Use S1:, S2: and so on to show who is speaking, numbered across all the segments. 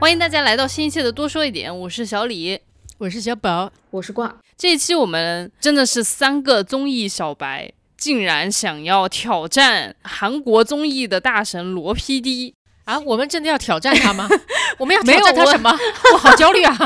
S1: 欢迎大家来到新一期的多说一点，我是小李。
S2: 我是小宝，
S3: 我是挂。
S1: 这一期我们真的是三个综艺小白，竟然想要挑战韩国综艺的大神罗 PD。
S2: 啊，我们真的要挑战他吗？我们要挑战他什么？我好焦虑啊！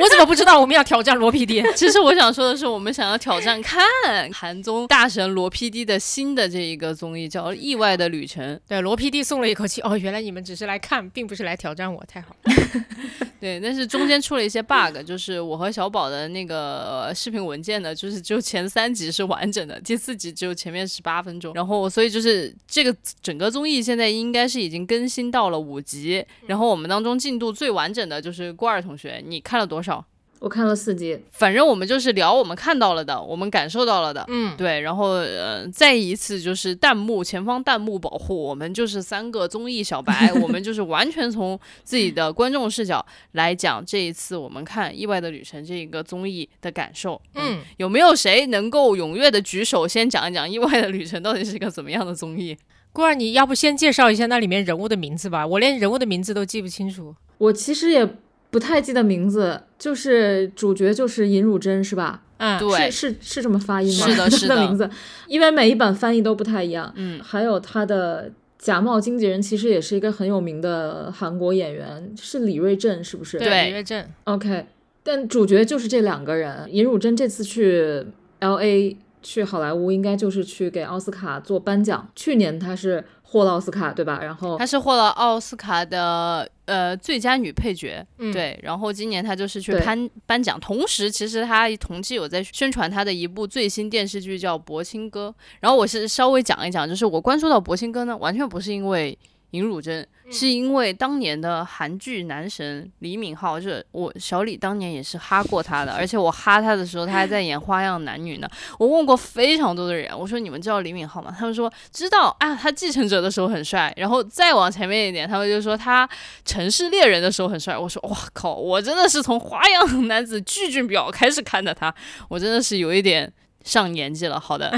S2: 我怎么不知道我们要挑战罗 PD？
S1: 其实我想说的是，我们想要挑战看韩综大神罗 PD 的新的这一个综艺，叫《意外的旅程》。
S2: 对，罗 PD 松了一口气。哦，原来你们只是来看，并不是来挑战我，太好了。
S1: 对，但是中间出了一些 bug，就是我和小宝的那个呃视频文件呢，就是只有前三集是完整的，第四集只有前面十八分钟。然后所以就是这个整个综艺现在应该是已经更新到了五集，然后我们当中进度最完整的就是郭二同学，你看了多少？
S3: 我看了四集，
S1: 反正我们就是聊我们看到了的，我们感受到了的。
S2: 嗯，
S1: 对，然后呃，再一次就是弹幕前方弹幕保护，我们就是三个综艺小白，我们就是完全从自己的观众视角来讲这一次我们看《意外的旅程》这一个综艺的感受。
S2: 嗯，
S1: 有没有谁能够踊跃的举手，先讲一讲《意外的旅程》到底是一个怎么样的综艺？
S2: 郭儿，你要不先介绍一下那里面人物的名字吧？我连人物的名字都记不清楚。
S3: 我其实也不太记得名字，就是主角就是尹汝贞是吧？
S2: 嗯，
S1: 对
S3: 是是是这么发音吗？
S1: 是的 是的
S3: 名字，因为每一版翻译都不太一样。
S1: 嗯，
S3: 还有他的假冒经纪人其实也是一个很有名的韩国演员，是李瑞镇是不是？
S1: 对
S2: 李瑞镇。
S3: OK，但主角就是这两个人。尹汝贞这次去 LA 去好莱坞，应该就是去给奥斯卡做颁奖。去年她是获了奥斯卡，对吧？然后
S1: 她是获了奥斯卡的呃最佳女配角，
S2: 嗯，
S1: 对，然后今年她就是去
S3: 对
S1: 颁颁奖，同时其实她同期有在宣传她的一部最新电视剧叫《博青哥》，然后我是稍微讲一讲，就是我关注到博青哥呢，完全不是因为尹汝贞，是因为当年的韩剧男神李敏镐，就是我小李当年也是哈过他的，而且我哈他的时候，他还在演《花样男女》呢。我问过非常多的人，我说你们知道李敏镐吗？他们说知道啊，他继承者的时候很帅，然后再往前面一点，他们就说他城市猎人的时候很帅。我说哇靠，我真的是从花样男子巨俊表开始看的他，我真的是有一点上年纪了。好的，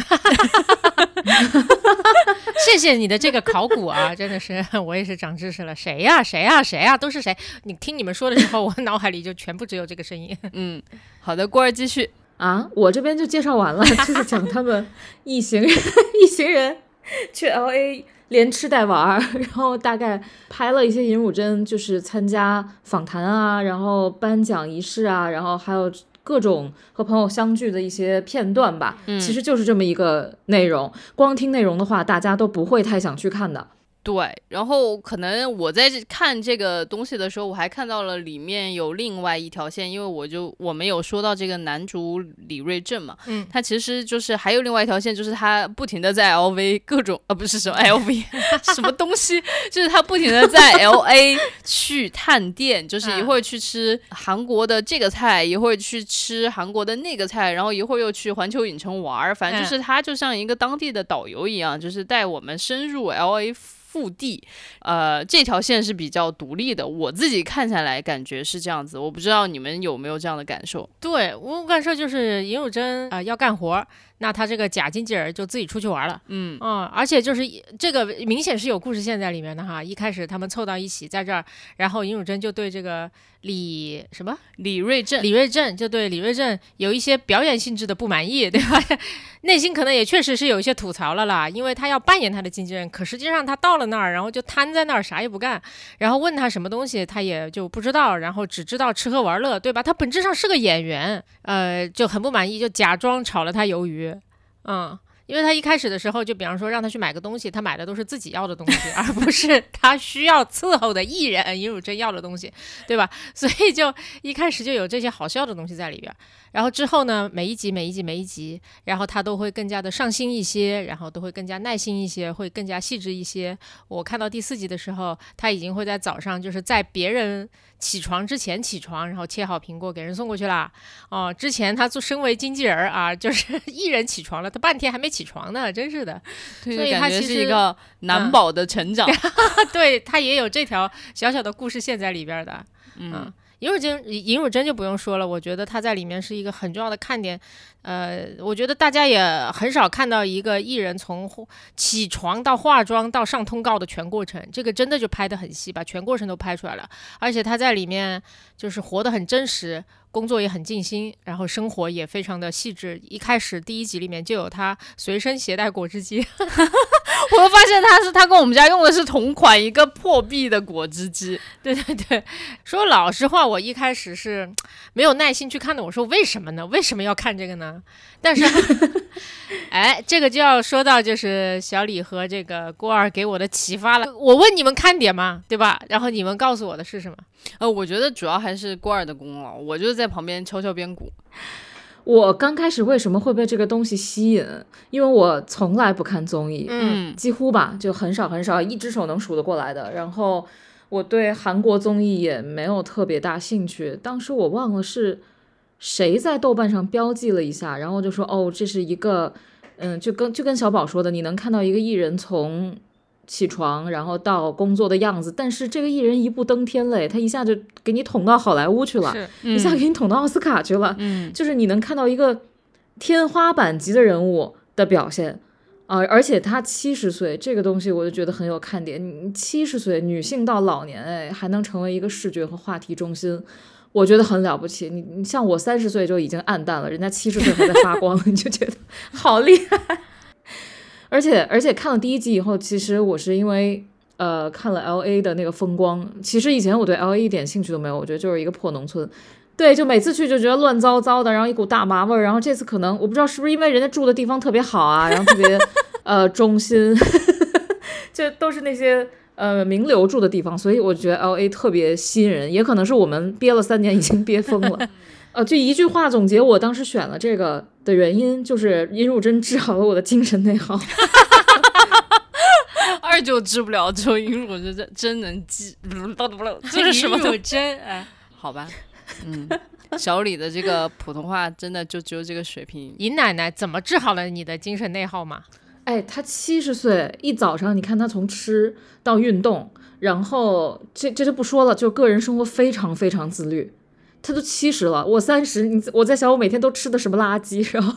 S2: 谢谢你的这个考古啊，真的是 我也是长知识了。谁呀、谁呀、谁呀、都是谁？你听你们说的时候，我脑海里就全部只有这个声音。
S1: 嗯，好的，郭儿继续。
S3: 啊，我这边就介绍完了，就是讲他们一行人一行人去 L A 连吃带玩儿，然后大概拍了一些尹汝贞就是参加访谈啊，然后颁奖仪式啊，然后还有各种和朋友相聚的一些片段吧。
S1: 嗯
S3: 其实就是这么一个内容，光听内容的话，大家都不会太想去看的。
S1: 对，然后可能我在看这个东西的时候，我还看到了里面有另外一条线，因为我就我们有说到这个男主李瑞镇嘛，
S2: 嗯
S1: 他其实就是还有另外一条线，就是他不停的在 LV 各种啊不是什么 LV 什么东西，就是他不停的在 LA 去探店，就是一会儿去吃韩国的这个菜，一会儿去吃韩国的那个菜，然后一会儿又去环球影城玩儿，反正就是他就像一个当地的导游一样，就是带我们深入 LA。腹地，呃，这条线是比较独立的，我自己看下来感觉是这样子，我不知道你们有没有这样的感受。
S2: 对我感受就是尹汝贞啊、要干活，那他这个假经纪人就自己出去玩了。
S1: 嗯
S2: 嗯，而且就是这个明显是有故事线在里面的哈。一开始他们凑到一起在这儿，然后尹汝贞就对这个李什么
S1: 李瑞镇，
S2: 李瑞镇就对李瑞镇有一些表演性质的不满意，对吧？内心可能也确实是有一些吐槽了啦，因为他要扮演他的经纪人，可实际上他到了那儿，然后就瘫在那儿啥也不干，然后问他什么东西他也就不知道，然后只知道吃喝玩乐，对吧？他本质上是个演员，呃，就很不满意，就假装炒了他鱿鱼，嗯。因为他一开始的时候，就比方说让他去买个东西，他买的都是自己要的东西，而不是他需要伺候的艺人尹汝贞要的东西，对吧？所以就一开始就有这些好笑的东西在里边。然后之后呢，每一集每一集每一集，然后他都会更加的上心一些，然后都会更加耐心一些，会更加细致一些。我看到第四集的时候，他已经会在早上就是在别人起床之前起床，然后切好苹果给人送过去啦。哦，之前他做身为经纪人儿啊，就是 艺人起床了，他半天还没起床呢，真是的。
S1: 对，
S2: 所以他其实
S1: 是一个男
S2: 嗯
S1: 宝的成长。
S2: 对他也有这条小小的故事线在里边儿的。
S1: 嗯，
S2: 尹汝贞，尹汝贞就不用说了，我觉得她在里面是一个很重要的看点。呃，我觉得大家也很少看到一个艺人从起床到化妆到上通告的全过程，这个真的就拍得很细，把全过程都拍出来了。而且他在里面就是活得很真实，工作也很尽心，然后生活也非常的细致。一开始第一集里面就有他随身携带果汁机，
S1: 我又发现他是他跟我们家用的是同款一个破壁的果汁机。
S2: 对对对，说老实话，我一开始是没有耐心去看的。我说为什么呢？为什么要看这个呢？但是，哎，这个就要说到就是小李和这个郭二给我的启发了。我问你们看点嘛，对吧？然后你们告诉我的是什么？
S1: 呃，我觉得主要还是郭二的功劳，我就是在旁边敲敲边鼓。
S3: 我刚开始为什么会被这个东西吸引？因为我从来不看综艺，
S2: 嗯，
S3: 几乎吧，就很少很少，一只手能数得过来的。然后我对韩国综艺也没有特别大兴趣。当时我忘了是谁在豆瓣上标记了一下，然后就说哦，这是一个，嗯，就跟就跟小宝说的，你能看到一个艺人从。起床，然后到工作的样子，但是这个艺人一步登天嘞，他一下就给你捅到好莱坞去了，一下给你捅到奥斯卡去了，
S1: 嗯，
S3: 就是你能看到一个天花板级的人物的表现啊，而且他七十岁，这个东西我就觉得很有看点。你七十岁女性到老年，哎，还能成为一个视觉和话题中心，我觉得很了不起。你你像我三十岁就已经暗淡了，人家七十岁还在发光，你就觉得好厉害。而且而且看了第一集以后，其实我是因为呃看了 L A 的那个风光。其实以前我对 L A 一点兴趣都没有，我觉得就是一个破农村。对，就每次去就觉得乱糟糟的，然后一股大麻味儿。然后这次可能我不知道是不是因为人家住的地方特别好啊，然后特别 呃中心，就都是那些呃名流住的地方，所以我觉得 L A 特别吸引人。也可能是我们憋了三年已经憋疯了。呃，就一句话总结，我当时选了这个的原因，就是殷汝珍治好了我的精神内耗。
S1: 二舅治不了，只有殷汝珍真真能治。这是什么？
S2: 殷汝珍？哎，
S1: 好吧，嗯，小李的这个普通话真的就只有这个水平。
S2: 尹奶奶怎么治好了你的精神内耗嘛？
S3: 哎，他七十岁，一早上你看他从吃到运动，然后这这就不说了，就个人生活非常非常自律。他都七十了，我三十，你我在想我每天都吃的什么垃圾，然后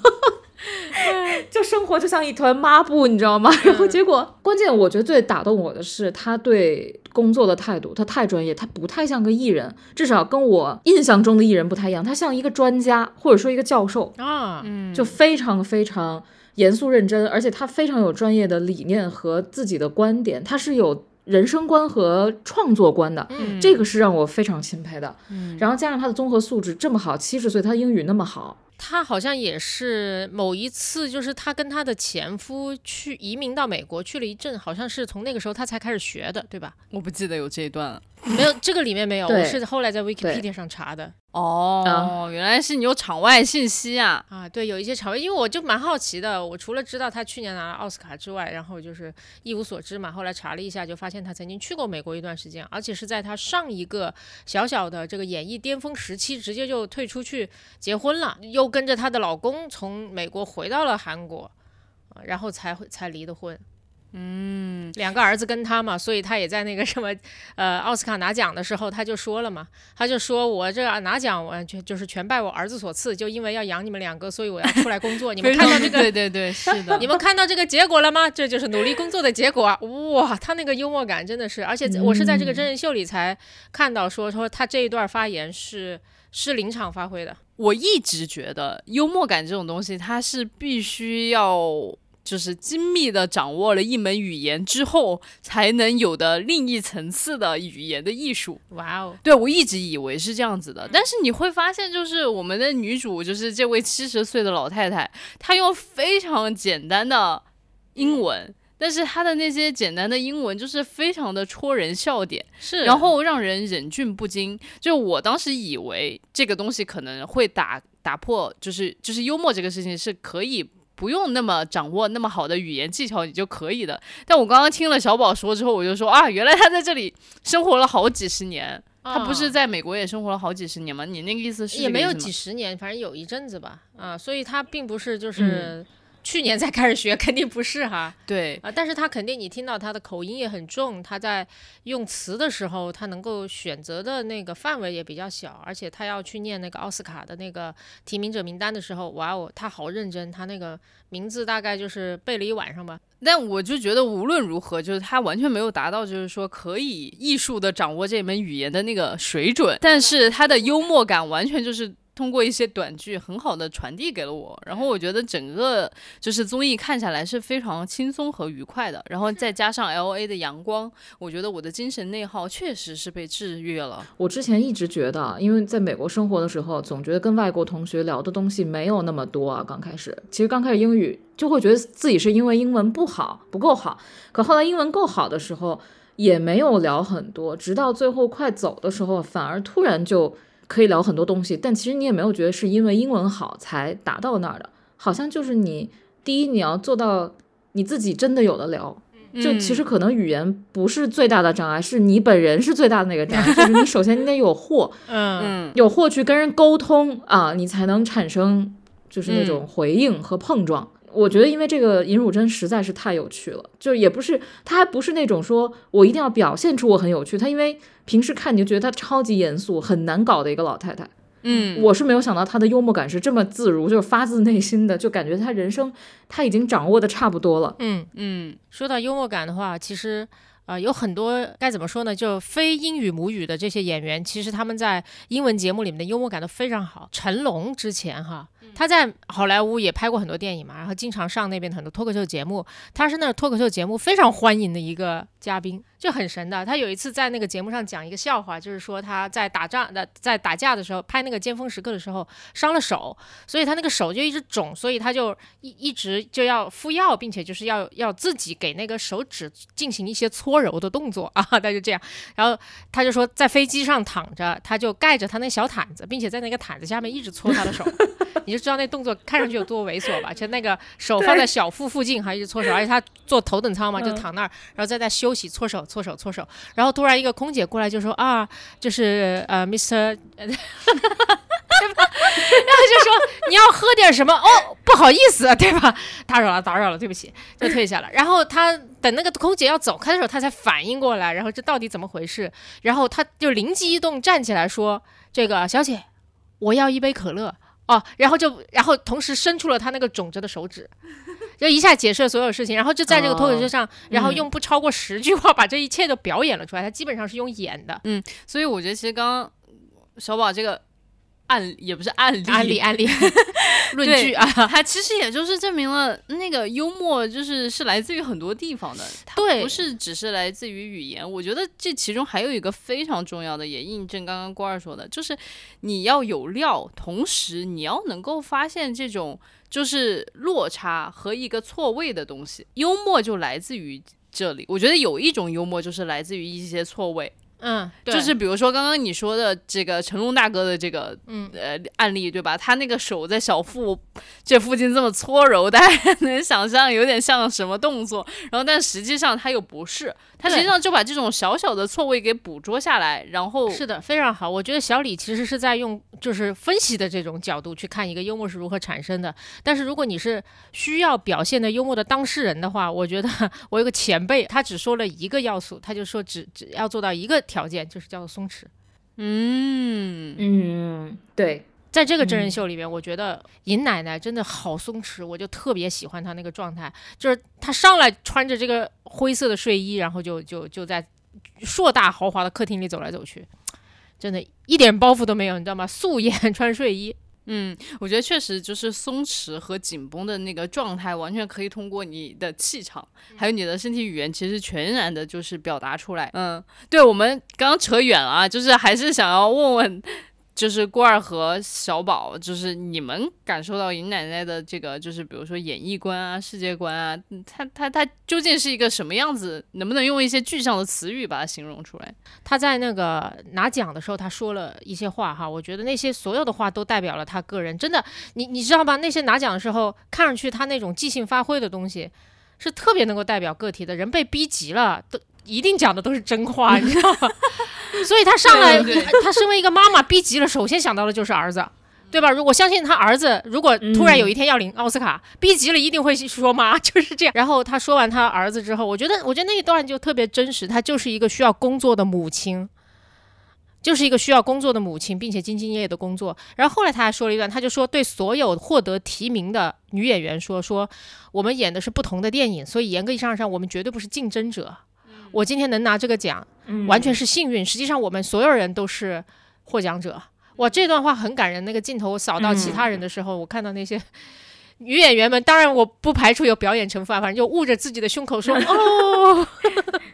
S3: 就生活就像一团抹布，你知道吗？然后结果关键，我觉得最打动我的是他对工作的态度，他太专业，他不太像个艺人，至少跟我印象中的艺人不太一样，他像一个专家或者说一个教授
S2: 啊，
S1: 嗯，
S3: 就非常非常严肃认真，而且他非常有专业的理念和自己的观点，他是有。人生观和创作观的，这个是让我非常钦佩的。然后加上他的综合素质这么好，七十岁他英语那么好。
S2: 他好像也是某一次，就是他跟他的前夫去移民到美国去了一阵，好像是从那个时候他才开始学的，对吧？
S1: 我不记得有这一段了，
S2: 没有这个里面没有，我是后来在 Wikipedia 上查的。
S1: 哦，原来是你有场外信息啊！
S2: 啊，对，有一些场外，因为我就蛮好奇的。我除了知道他去年拿了奥斯卡之外，然后就是一无所知嘛。后来查了一下，就发现他曾经去过美国一段时间，而且是在他上一个小小的这个演艺巅峰时期，直接就退出去结婚了，又跟着她的老公从美国回到了韩国，然后才才离的婚。
S1: 嗯，
S2: 两个儿子跟他嘛，所以他也在那个什么，呃，奥斯卡拿奖的时候，他就说了嘛，他就说我这拿奖完全就是全拜我儿子所赐，就因为要养你们两个，所以我要出来工作。你们看到这个？
S1: 对对对，是的。
S2: 你们看到这个结果了吗？这就是努力工作的结果啊！哇，他那个幽默感真的是，而且我是在这个真人秀里才看到说说他这一段发言是是临场发挥的。
S1: 我一直觉得幽默感这种东西，它是必须要。就是精密的掌握了一门语言之后，才能有的另一层次的语言的艺术。
S2: 哇哦，
S1: 对我一直以为是这样子的，但是你会发现，就是我们的女主，就是这位七十岁的老太太，她用非常简单的英文，但是她的那些简单的英文就是非常的戳人笑点，
S2: 是，
S1: 然后让人忍俊不禁。就我当时以为这个东西可能会打打破，就是就是幽默这个事情是可以。不用那么掌握那么好的语言技巧，你就可以的。但我刚刚听了小宝说之后，我就说啊，原来他在这里生活了好几十年，他不是在美国也生活了好几十年吗？你那个意思是
S2: 也没有几十年，反正有一阵子吧。啊，所以他并不是就是去年才开始学，肯定不是哈。
S1: 对，
S2: 啊，但是他肯定你听到他的口音也很重，他在用词的时候，他能够选择的那个范围也比较小，而且他要去念那个奥斯卡的那个提名者名单的时候，哇哦，他好认真，他那个名字大概就是背了一晚上吧。
S1: 但我就觉得无论如何，就是他完全没有达到，就是说可以艺术的掌握这门语言的那个水准，但是他的幽默感完全就是。通过一些短剧，很好的传递给了我。然后我觉得整个就是综艺看下来是非常轻松和愉快的。然后再加上 L A 的阳光，我觉得我的精神内耗确实是被治愈了。
S3: 我之前一直觉得，因为在美国生活的时候，总觉得跟外国同学聊的东西没有那么多啊。刚开始，其实刚开始英语就会觉得自己是因为英文不好，不够好。可后来英文够好的时候，也没有聊很多。直到最后快走的时候，反而突然就。可以聊很多东西，但其实你也没有觉得是因为英文好才达到那儿的，好像就是你第一你要做到你自己真的有的聊，就其实可能语言不是最大的障碍，是你本人是最大的那个障碍，就是你首先你得有货，
S2: 嗯，
S3: 有货去跟人沟通啊，你才能产生就是那种回应和碰撞。我觉得，因为这个尹汝贞实在是太有趣了，就也不是，他还不是那种说我一定要表现出我很有趣。他因为平时看你就觉得她超级严肃、很难搞的一个老太太。
S1: 嗯，
S3: 我是没有想到她的幽默感是这么自如，就是发自内心的，就感觉她人生她已经掌握的差不多了。
S2: 嗯嗯，说到幽默感的话，其实啊，有很多该怎么说呢？就非英语母语的这些演员，其实他们在英文节目里面的幽默感都非常好。成龙之前哈。他在好莱坞也拍过很多电影嘛，然后经常上那边很多脱口秀节目。他是那脱口秀节目非常欢迎的一个嘉宾，就很神的。他有一次在那个节目上讲一个笑话，就是说他在打仗的在打架的时候拍那个尖峰时刻的时候伤了手，所以他那个手就一直肿，所以他就一一直就要敷药，并且就是要要自己给那个手指进行一些搓揉的动作啊。他就这样，然后他就说在飞机上躺着，他就盖着他那小毯子，并且在那个毯子下面一直搓他的手，你。知道那动作看上去有多猥琐吧？就那个手放在小腹附近，还一直搓手，而且他坐头等舱嘛，就躺那儿，然后在那休息，搓手、搓手、搓手。然后突然一个空姐过来就说：“啊，就是呃，Mr，对吧？”然后就说：“你要喝点什么？”哦，不好意思，对吧？打扰了，打扰了，对不起，就退下了。然后他等那个空姐要走开的时候，他才反应过来，然后这到底怎么回事？然后他就灵机一动，站起来说：“这个小姐，我要一杯可乐。”哦，然后就，然后同时伸出了他那个肿着的手指，就一下解释了所有事情，然后就在这个脱口秀上，然后用不超过十句话把这一切都表演了出来。他基本上是用演的，
S1: 嗯，所以我觉得其实刚刚小宝这个。案也不是案例，
S2: 案例 案例论据啊，
S1: 它其实也就是证明了那个幽默就是是来自于很多地方的，
S2: 对，
S1: 不是只是来自于语言。我觉得这其中还有一个非常重要的，也印证刚刚郭二说的，就是你要有料，同时你要能够发现这种就是落差和一个错位的东西。幽默就来自于这里。我觉得有一种幽默就是来自于一些错位。
S2: 嗯，
S1: 就是比如说刚刚你说的这个成龙大哥的这个
S2: 嗯
S1: 呃案例，对吧？他那个手在小腹这附近这么搓揉，大家 能想象有点像什么动作？然后但实际上他又不是，他实际上就把这种小小的错位给捕捉下来，然后
S2: 是的，非常好。我觉得小李其实是在用就是分析的这种角度去看一个幽默是如何产生的。但是如果你是需要表现的幽默的当事人的话，我觉得我有个前辈，他只说了一个要素，他就说只只要做到一个。条件就是叫做松弛，
S1: 嗯
S3: 嗯，对，
S2: 在这个真人秀里面，我觉得尹奶奶真的好松弛，我就特别喜欢她那个状态，就是她上来穿着这个灰色的睡衣，然后就就就在硕大豪华的客厅里走来走去，真的一点包袱都没有，你知道吗？素颜 穿睡衣。
S1: 嗯，我觉得确实就是松弛和紧绷的那个状态，完全可以通过你的气场，还有你的身体语言，其实全然的就是表达出来。嗯，对，我们刚刚扯远了啊，就是还是想要问问。就是郭二和小宝，就是你们感受到尹奶奶的这个，就是比如说演艺观啊、世界观啊，她她她究竟是一个什么样子？能不能用一些具象的词语把它形容出来？
S2: 他在那个拿奖的时候，他说了一些话哈，我觉得那些所有的话都代表了他个人。真的，你你知道吧？那些拿奖的时候，看上去他那种即兴发挥的东西，是特别能够代表个体的。人被逼急了，都一定讲的都是真话，你知道吗？所以他上来，他身为一个妈妈，逼急了，首先想到的就是儿子，对吧？如果相信他儿子，如果突然有一天要领奥斯卡，逼急了一定会说妈，就是这样。然后他说完他儿子之后，我觉得，我觉得那一段就特别真实。他就是一个需要工作的母亲，就是一个需要工作的母亲，并且兢兢业业的工作。然后后来他还说了一段，他就说对所有获得提名的女演员说：说我们演的是不同的电影，所以严格意义上上，我们绝对不是竞争者。我今天能拿这个奖，完全是幸运。实际上，我们所有人都是获奖者。哇，这段话很感人。那个镜头扫到其他人的时候，我看到那些女演员们，当然我不排除有表演成分，反正就捂着自己的胸口说：“ 哦，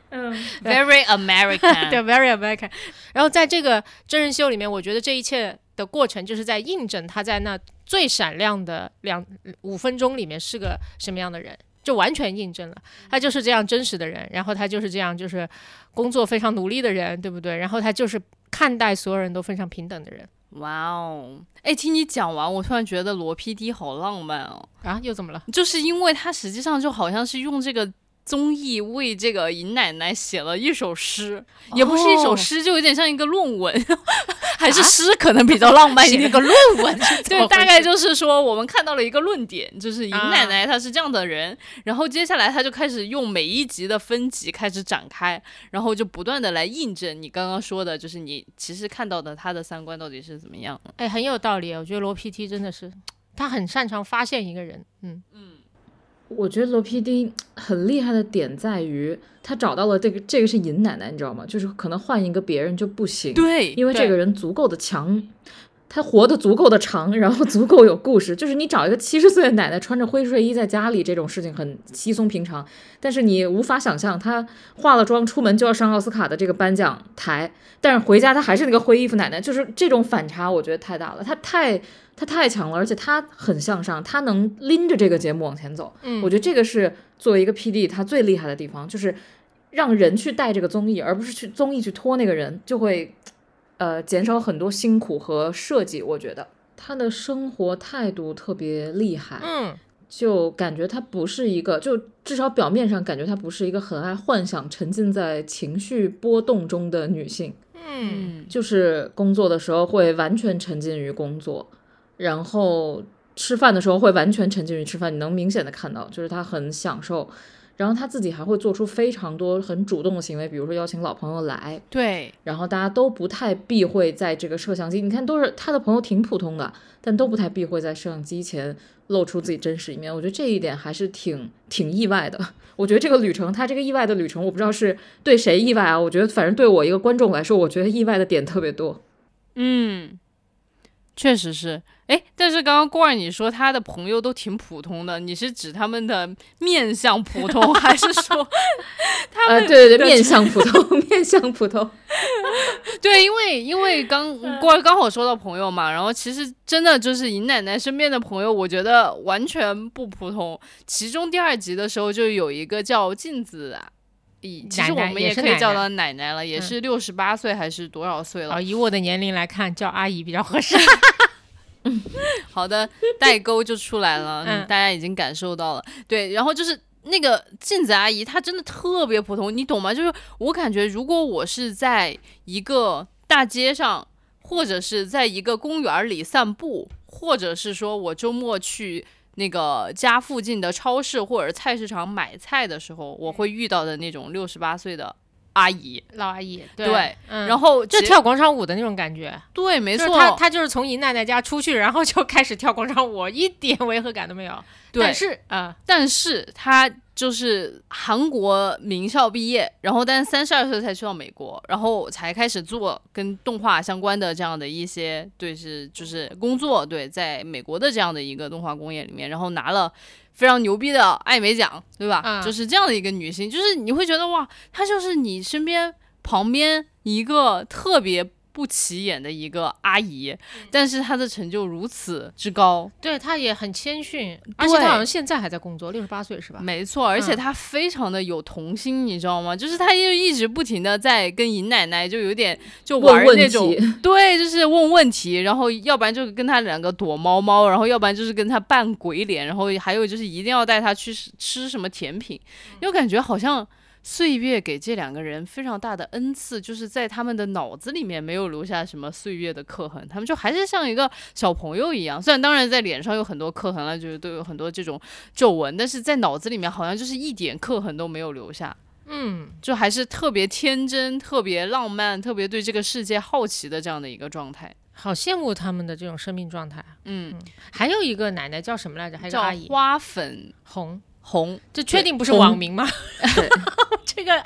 S1: 嗯，very American，
S2: 对，very American。”然后在这个真人秀里面，我觉得这一切的过程就是在印证他在那最闪亮的两五分钟里面是个什么样的人。就完全印证了，他就是这样真实的人，然后他就是这样就是工作非常努力的人，对不对？然后他就是看待所有人都非常平等的人。
S1: 哇哦，哎，听你讲完，我突然觉得罗 PD 好浪漫哦。
S2: 啊，又怎么了？
S1: 就是因为他实际上就好像是用这个。综艺为这个尹奶奶写了一首诗，也不是一首诗，就有点像一个论文，还是诗可能比较浪漫一点。
S2: 个论文，
S1: 对，大概就是说我们看到了一个论点，就是尹奶奶她是这样的人，然后接下来她就开始用每一集的分级开始展开，然后就不断的来印证你刚刚说的，就是你其实看到的她的三观到底是怎么样。
S2: 哎，很有道理，我觉得罗 PT 真的是他很擅长发现一个人，嗯嗯。
S3: 我觉得罗 PD 很厉害的点在于，他找到了这个这个是尹奶奶，你知道吗？就是可能换一个别人就不行，
S1: 对，
S3: 因为这个人足够的强，他活得足够的长，然后足够有故事。就是你找一个七十岁的奶奶穿着灰睡衣在家里，这种事情很稀松平常，但是你无法想象她化了妆出门就要上奥斯卡的这个颁奖台，但是回家她还是那个灰衣服奶奶，就是这种反差，我觉得太大了，她太。他太强了，而且他很向上，他能拎着这个节目往前走。嗯，我觉得这个是作为一个 PD 他最厉害的地方，就是让人去带这个综艺，而不是去综艺去拖那个人，就会呃减少很多辛苦和设计。我觉得他的生活态度特别厉害，
S2: 嗯，
S3: 就感觉他不是一个，就至少表面上感觉他不是一个很爱幻想、沉浸在情绪波动中的女性。
S2: 嗯，
S3: 就是工作的时候会完全沉浸于工作。然后吃饭的时候会完全沉浸于吃饭，你能明显的看到，就是他很享受。然后他自己还会做出非常多很主动的行为，比如说邀请老朋友来。
S1: 对。
S3: 然后大家都不太避讳在这个摄像机，你看都是他的朋友挺普通的，但都不太避讳在摄像机前露出自己真实一面。我觉得这一点还是挺挺意外的。我觉得这个旅程，他这个意外的旅程，我不知道是对谁意外啊？我觉得反正对我一个观众来说，我觉得意外的点特别多。
S1: 嗯。确实是，哎，但是刚刚郭儿你说他的朋友都挺普通的，你是指他们的面相普通，还是说 他们？
S3: 对对对，面相普通，面相普通。
S1: 对，因为因为刚郭儿刚好说到朋友嘛，然后其实真的就是尹奶奶身边的朋友，我觉得完全不普通。其中第二集的时候就有一个叫镜子啊。其实我们也可以叫她奶奶了，也是六十八岁还是多少岁了？
S2: 以我的年龄来看，叫阿姨比较合适。
S1: 好的，代沟就出来了，大家已经感受到了。对，然后就是那个镜子阿姨，她真的特别普通，你懂吗？就是我感觉，如果我是在一个大街上，或者是在一个公园里散步，或者是说我周末去。那个家附近的超市或者菜市场买菜的时候，我会遇到的那种六十八岁的阿姨、
S2: 老阿姨，
S1: 对，然后
S2: 就跳广场舞的那种感觉，
S1: 对，没错，
S2: 她她就是从姨奶奶家出去，然后就开始跳广场舞，一点违和感都没有。
S1: 但
S2: 是啊，
S1: 但是她。就是韩国名校毕业，然后但是三十二岁才去到美国，然后才开始做跟动画相关的这样的一些对是就是工作，对，在美国的这样的一个动画工业里面，然后拿了非常牛逼的艾美奖，对吧？就是这样的一个女性，就是你会觉得哇，她就是你身边旁边一个特别。不起眼的一个阿姨，但是她的成就如此之高，
S2: 对她也很谦逊，而且她好像现在还在工作，六十八岁是吧？
S1: 没错，而且她非常的有童心，你知道吗？就是她就一直不停的在跟尹奶奶就有点就玩那种，对，就是问问题，然后要不然就跟她两个躲猫猫，然后要不然就是跟她扮鬼脸，然后还有就是一定要带她去吃什么甜品，又感觉好像。岁月给这两个人非常大的恩赐，就是在他们的脑子里面没有留下什么岁月的刻痕，他们就还是像一个小朋友一样。虽然当然在脸上有很多刻痕了，就是都有很多这种皱纹，但是在脑子里面好像就是一点刻痕都没有留下。
S2: 嗯，
S1: 就还是特别天真、特别浪漫、特别对这个世界好奇的这样的一个状态。
S2: 好羡慕他们的这种生命状态。
S1: 嗯，
S2: 还有一个奶奶叫什么来着？还有
S1: 叫
S2: 阿姨
S1: 花粉
S2: 红，
S1: 红，
S2: 这确定不是网名吗？这个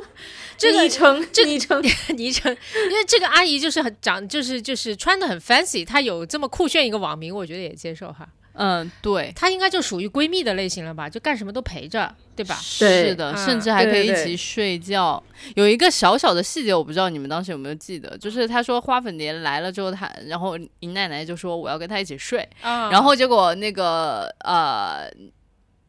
S2: 这个
S3: 昵称昵称，
S2: 昵称，因为这个阿姨就是很长，就是就是穿的很 fancy，她有这么酷炫一个网名，我觉得也接受哈。
S1: 嗯，对。
S2: 她应该就属于闺蜜的类型了吧？就干什么都陪着，对吧？
S3: 对
S1: 是的，
S2: 嗯
S1: 甚至还可以一起睡觉。有一个小小的细节，我不知道你们当时有没有记得，就是她说花粉蝶来了之后，她然后尹奶奶就说我要跟她一起睡，
S2: 啊
S1: 然后结果那个呃。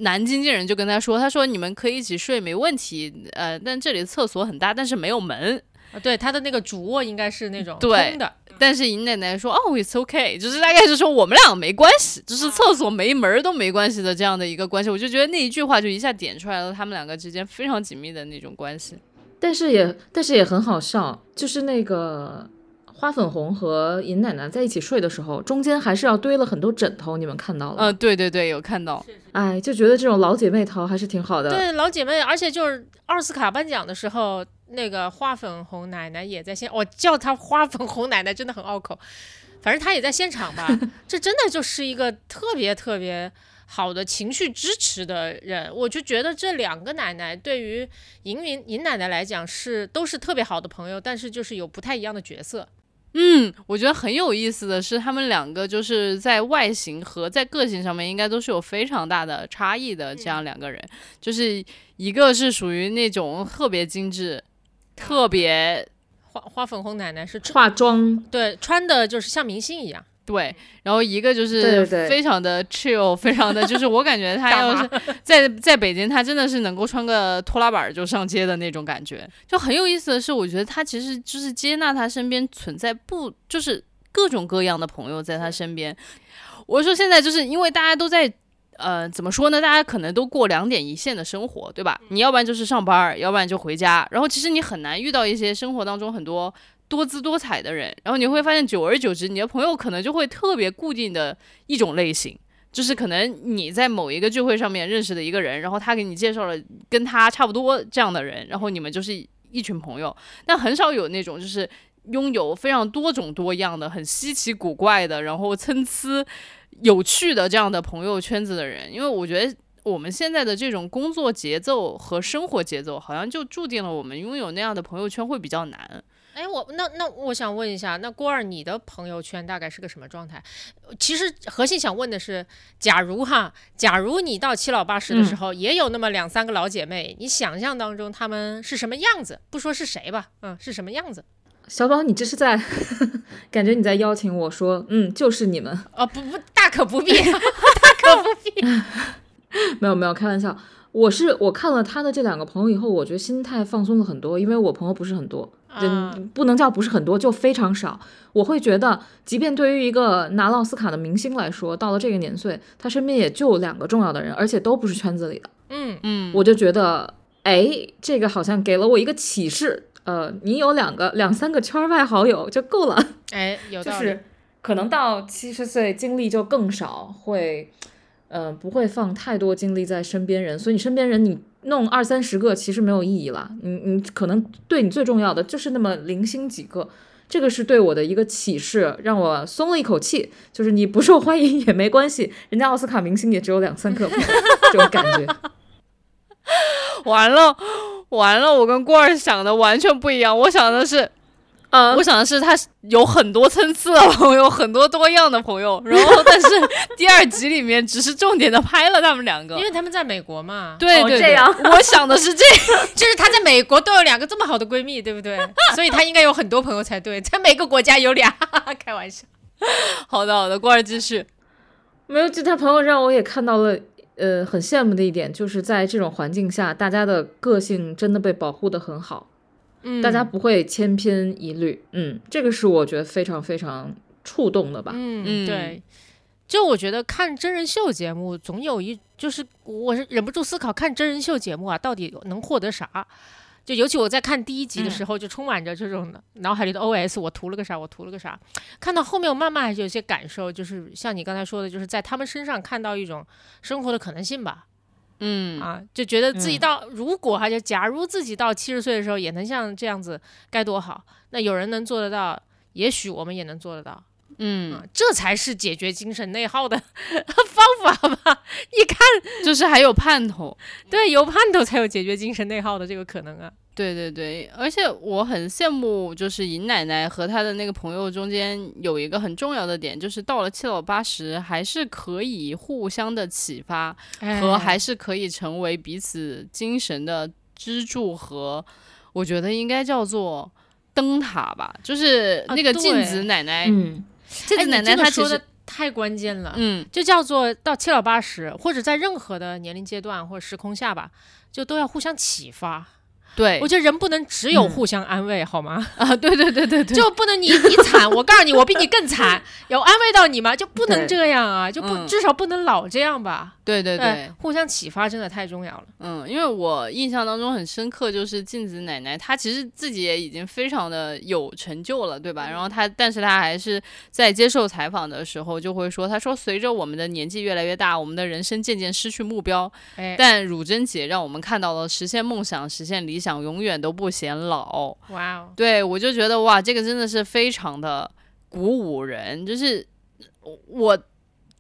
S1: 男经纪人就跟他说：“他说你们可以一起睡没问题，呃，但这里的厕所很大，但是没有门。
S2: 啊对他的那个主卧应该是那种
S1: 对
S2: 通的，
S1: 但是尹奶奶说：“哦，it's okay，就是大概是说我们俩没关系，就是厕所没门都没关系的这样的一个关系。”我就觉得那一句话就一下点出来了他们两个之间非常紧密的那种关系。
S3: 但是也但是也很好笑，就是那个花粉红和尹奶奶在一起睡的时候，中间还是要堆了很多枕头，你们看到了吗？
S1: 呃，对对对，有看到。
S3: 哎，就觉得这种老姐妹淘还是挺好的。
S2: 对老姐妹，而且就是奥斯卡颁奖的时候，那个花粉红奶奶也在现，我叫她花粉红奶奶真的很拗口，反正她也在现场吧。这真的就是一个特别特别好的情绪支持的人，我就觉得这两个奶奶对于尹云尹奶奶来讲是都是特别好的朋友，但是就是有不太一样的角色。
S1: 嗯，我觉得很有意思的是，他们两个就是在外形和在个性上面应该都是有非常大的差异的。这样两个人，就是一个是属于那种特别精致、特别
S2: 花花粉红奶奶是
S3: 化妆
S2: 对穿的就是像明星一样，
S1: 对，然后一个就是非常的 chill，非常的就是我感觉 他要是在在北京，他真的是能够穿个拖拉板儿就上街的那种感觉。就很有意思的是，我觉得他其实就是接纳他身边存在不就是各种各样的朋友在他身边。我说现在就是因为大家都在。呃，怎么说呢？大家可能都过两点一线的生活，对吧？你要不然就是上班，要不然就回家。然后其实你很难遇到一些生活当中很多多姿多彩的人。然后你会发现，久而久之，你的朋友可能就会特别固定的一种类型，就是可能你在某一个聚会上面认识的一个人，然后他给你介绍了跟他差不多这样的人，然后你们就是一群朋友。但很少有那种就是拥有非常多种多样的、很稀奇古怪的，然后参差有趣的这样的朋友圈子的人，因为我觉得。我们现在的这种工作节奏和生活节奏，好像就注定了我们拥有那样的朋友圈会比较难。
S2: 哎，我那那我想问一下，那郭二，你的朋友圈大概是个什么状态？其实核心想问的是，假如哈，假如你到七老八十的时候，也有那么两三个老姐妹，你想象当中她们是什么样子？不说是谁吧，嗯，是什么样子？
S3: 小宝，你这是在 感觉你在邀请我说，嗯，就是你们，
S2: 哦，不不，大可不必，大可不必。
S3: 没有没有开玩笑。我是我看了他的这两个朋友以后，我觉得心态放松了很多，因为我朋友不是很多，
S2: 啊
S3: 人不能叫不是很多，就非常少。我会觉得，即便对于一个拿奥斯卡的明星来说，到了这个年岁，他身边也就两个重要的人，而且都不是圈子里的，
S2: 嗯，
S1: 嗯，
S3: 我就觉得，哎，这个好像给了我一个启示。呃，你有两个两三个圈外好友就够了。
S2: 哎，有 道理。
S3: 就是可能到七十岁精力就更少，会，呃，不会放太多精力在身边人，所以你身边人你弄二三十个其实没有意义了，你你可能对你最重要的就是那么零星几个。这个是对我的一个启示，让我松了一口气。就是你不受欢迎也没关系，人家奥斯卡明星也只有两三个，这种感觉。
S1: 完了，完了，我跟郭儿想的完全不一样。我想的是，
S3: 啊
S1: 我想的是他有很多层次的朋友，很多多样的朋友。然后，但是第二集里面只是重点的拍了他们两个
S2: 因。为他们在美国嘛，
S1: 对对对，
S3: 哦这样
S1: 我想的是这个。
S2: 就是她在美国都有两个这么好的闺蜜，对不对？所以她应该有很多朋友才对，在每个国家有俩，开玩笑。
S1: 好的好的，过儿继续。
S3: 没有，就他朋友让我也看到了，呃，很羡慕的一点，就是在这种环境下，大家的个性真的被保护的很好。
S2: 嗯
S3: 大家不会千篇一律，嗯，这个是我觉得非常非常触动的吧。
S2: 嗯，
S1: 嗯
S2: 对，就我觉得看真人秀节目，总有一就是我是忍不住思考，看真人秀节目啊，到底能获得啥？就尤其我在看第一集的时候，就充满着这种脑海里的 OS，我图了个啥？我图了个啥？看到后面，我慢慢还是有些感受，就是像你刚才说的，就是在他们身上看到一种生活的可能性吧。
S1: 嗯
S2: 啊，就觉得自己到如果哈，就假如自己到七十岁的时候也能像这样子，该多好！那有人能做得到，也许我们也能做得到。
S1: 嗯，
S2: 这才是解决精神内耗的 方法吧？一看
S1: 就是还有盼头，
S2: 对，有盼头才有解决精神内耗的这个可能啊。
S1: 对对对，而且我很羡慕，就是尹奶奶和她的那个朋友中间有一个很重要的点，就是到了七老八十，还是可以互相的启发，和还是可以成为彼此精神的支柱和，我觉得应该叫做灯塔吧，就是那个镜子奶奶，
S3: 嗯。
S1: 镜子奶奶她
S2: 说的太关键了，
S1: 嗯，
S2: 就叫做到七老八十，或者在任何的年龄阶段或者时空下吧，就都要互相启发。
S1: 对，
S2: 我觉得人不能只有互相安慰，好吗？
S1: 啊，对对对对对，
S2: 就不能你你惨，我告诉你，我比你更惨，有安慰到你吗？就不能这样啊，就不至少不能老这样吧。
S1: 对对对，
S2: 互相启发真的太重要了。
S1: 嗯，因为我印象当中很深刻，就是镜子奶奶，她其实自己也已经非常的有成就了，对吧？然后她，但是她还是在接受采访的时候就会说，她说随着我们的年纪越来越大，我们的人生渐渐失去目标。
S2: 哎，
S1: 但汝珍姐让我们看到了实现梦想、实现理想永远都不显老。
S2: 哇哦，
S1: 对我就觉得哇，这个真的是非常的鼓舞人，就是我。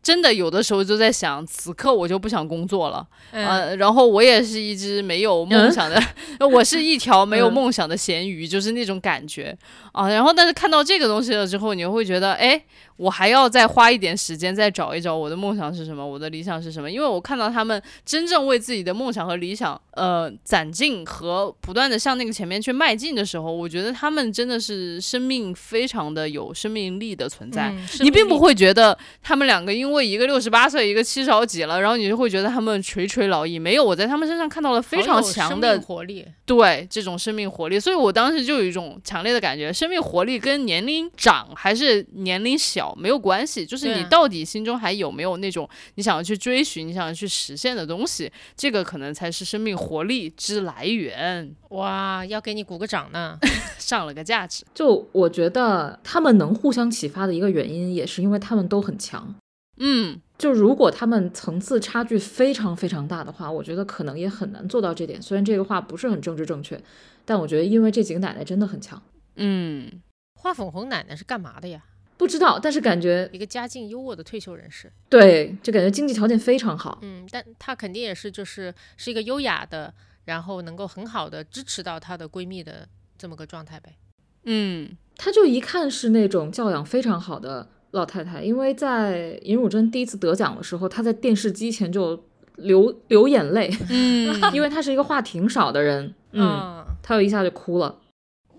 S1: 真的有的时候就在想，此刻我就不想工作了，呃，然后我也是一只没有梦想的，我是一条没有梦想的咸鱼，就是那种感觉啊。然后，但是看到这个东西了之后，你会觉得，哎。我还要再花一点时间，再找一找我的梦想是什么，我的理想是什么。因为我看到他们真正为自己的梦想和理想，呃，攒劲和不断的向那个前面去迈进的时候，我觉得他们真的是生命非常的有生命力的存在。你并不会觉得他们两个因为一个六十八岁，一个七十好几了，然后你就会觉得他们垂垂老矣。没有，我在他们身上看到了非常强的
S2: 活力，
S1: 对这种生命活力。所以我当时就有一种强烈的感觉，生命活力跟年龄长还是年龄小。没有关系，就是你到底心中还有没有那种你想要去追寻、你想要去实现的东西，这个可能才是生命活力之来源。
S2: 哇，要给你鼓个掌呢，
S1: 上了个价值。
S3: 就我觉得他们能互相启发的一个原因，也是因为他们都很强。
S1: 嗯，
S3: 就如果他们层次差距非常非常大的话，我觉得可能也很难做到这点。虽然这个话不是很政治正确，但我觉得因为这几个奶奶真的很强。
S1: 嗯，
S2: 画粉红奶奶是干嘛的呀？
S3: 不知道，但是感觉
S2: 一个家境优渥的退休人士，
S3: 对，就感觉经济条件非常好。
S2: 嗯，但她肯定也是就是是一个优雅的，然后能够很好的支持到她的闺蜜的这么个状态呗。
S1: 嗯，
S3: 她就一看是那种教养非常好的老太太，因为在尹汝贞第一次得奖的时候，她在电视机前就流流眼泪，
S1: 嗯，
S3: 因为她是一个话挺少的人，嗯，她就一下就哭了。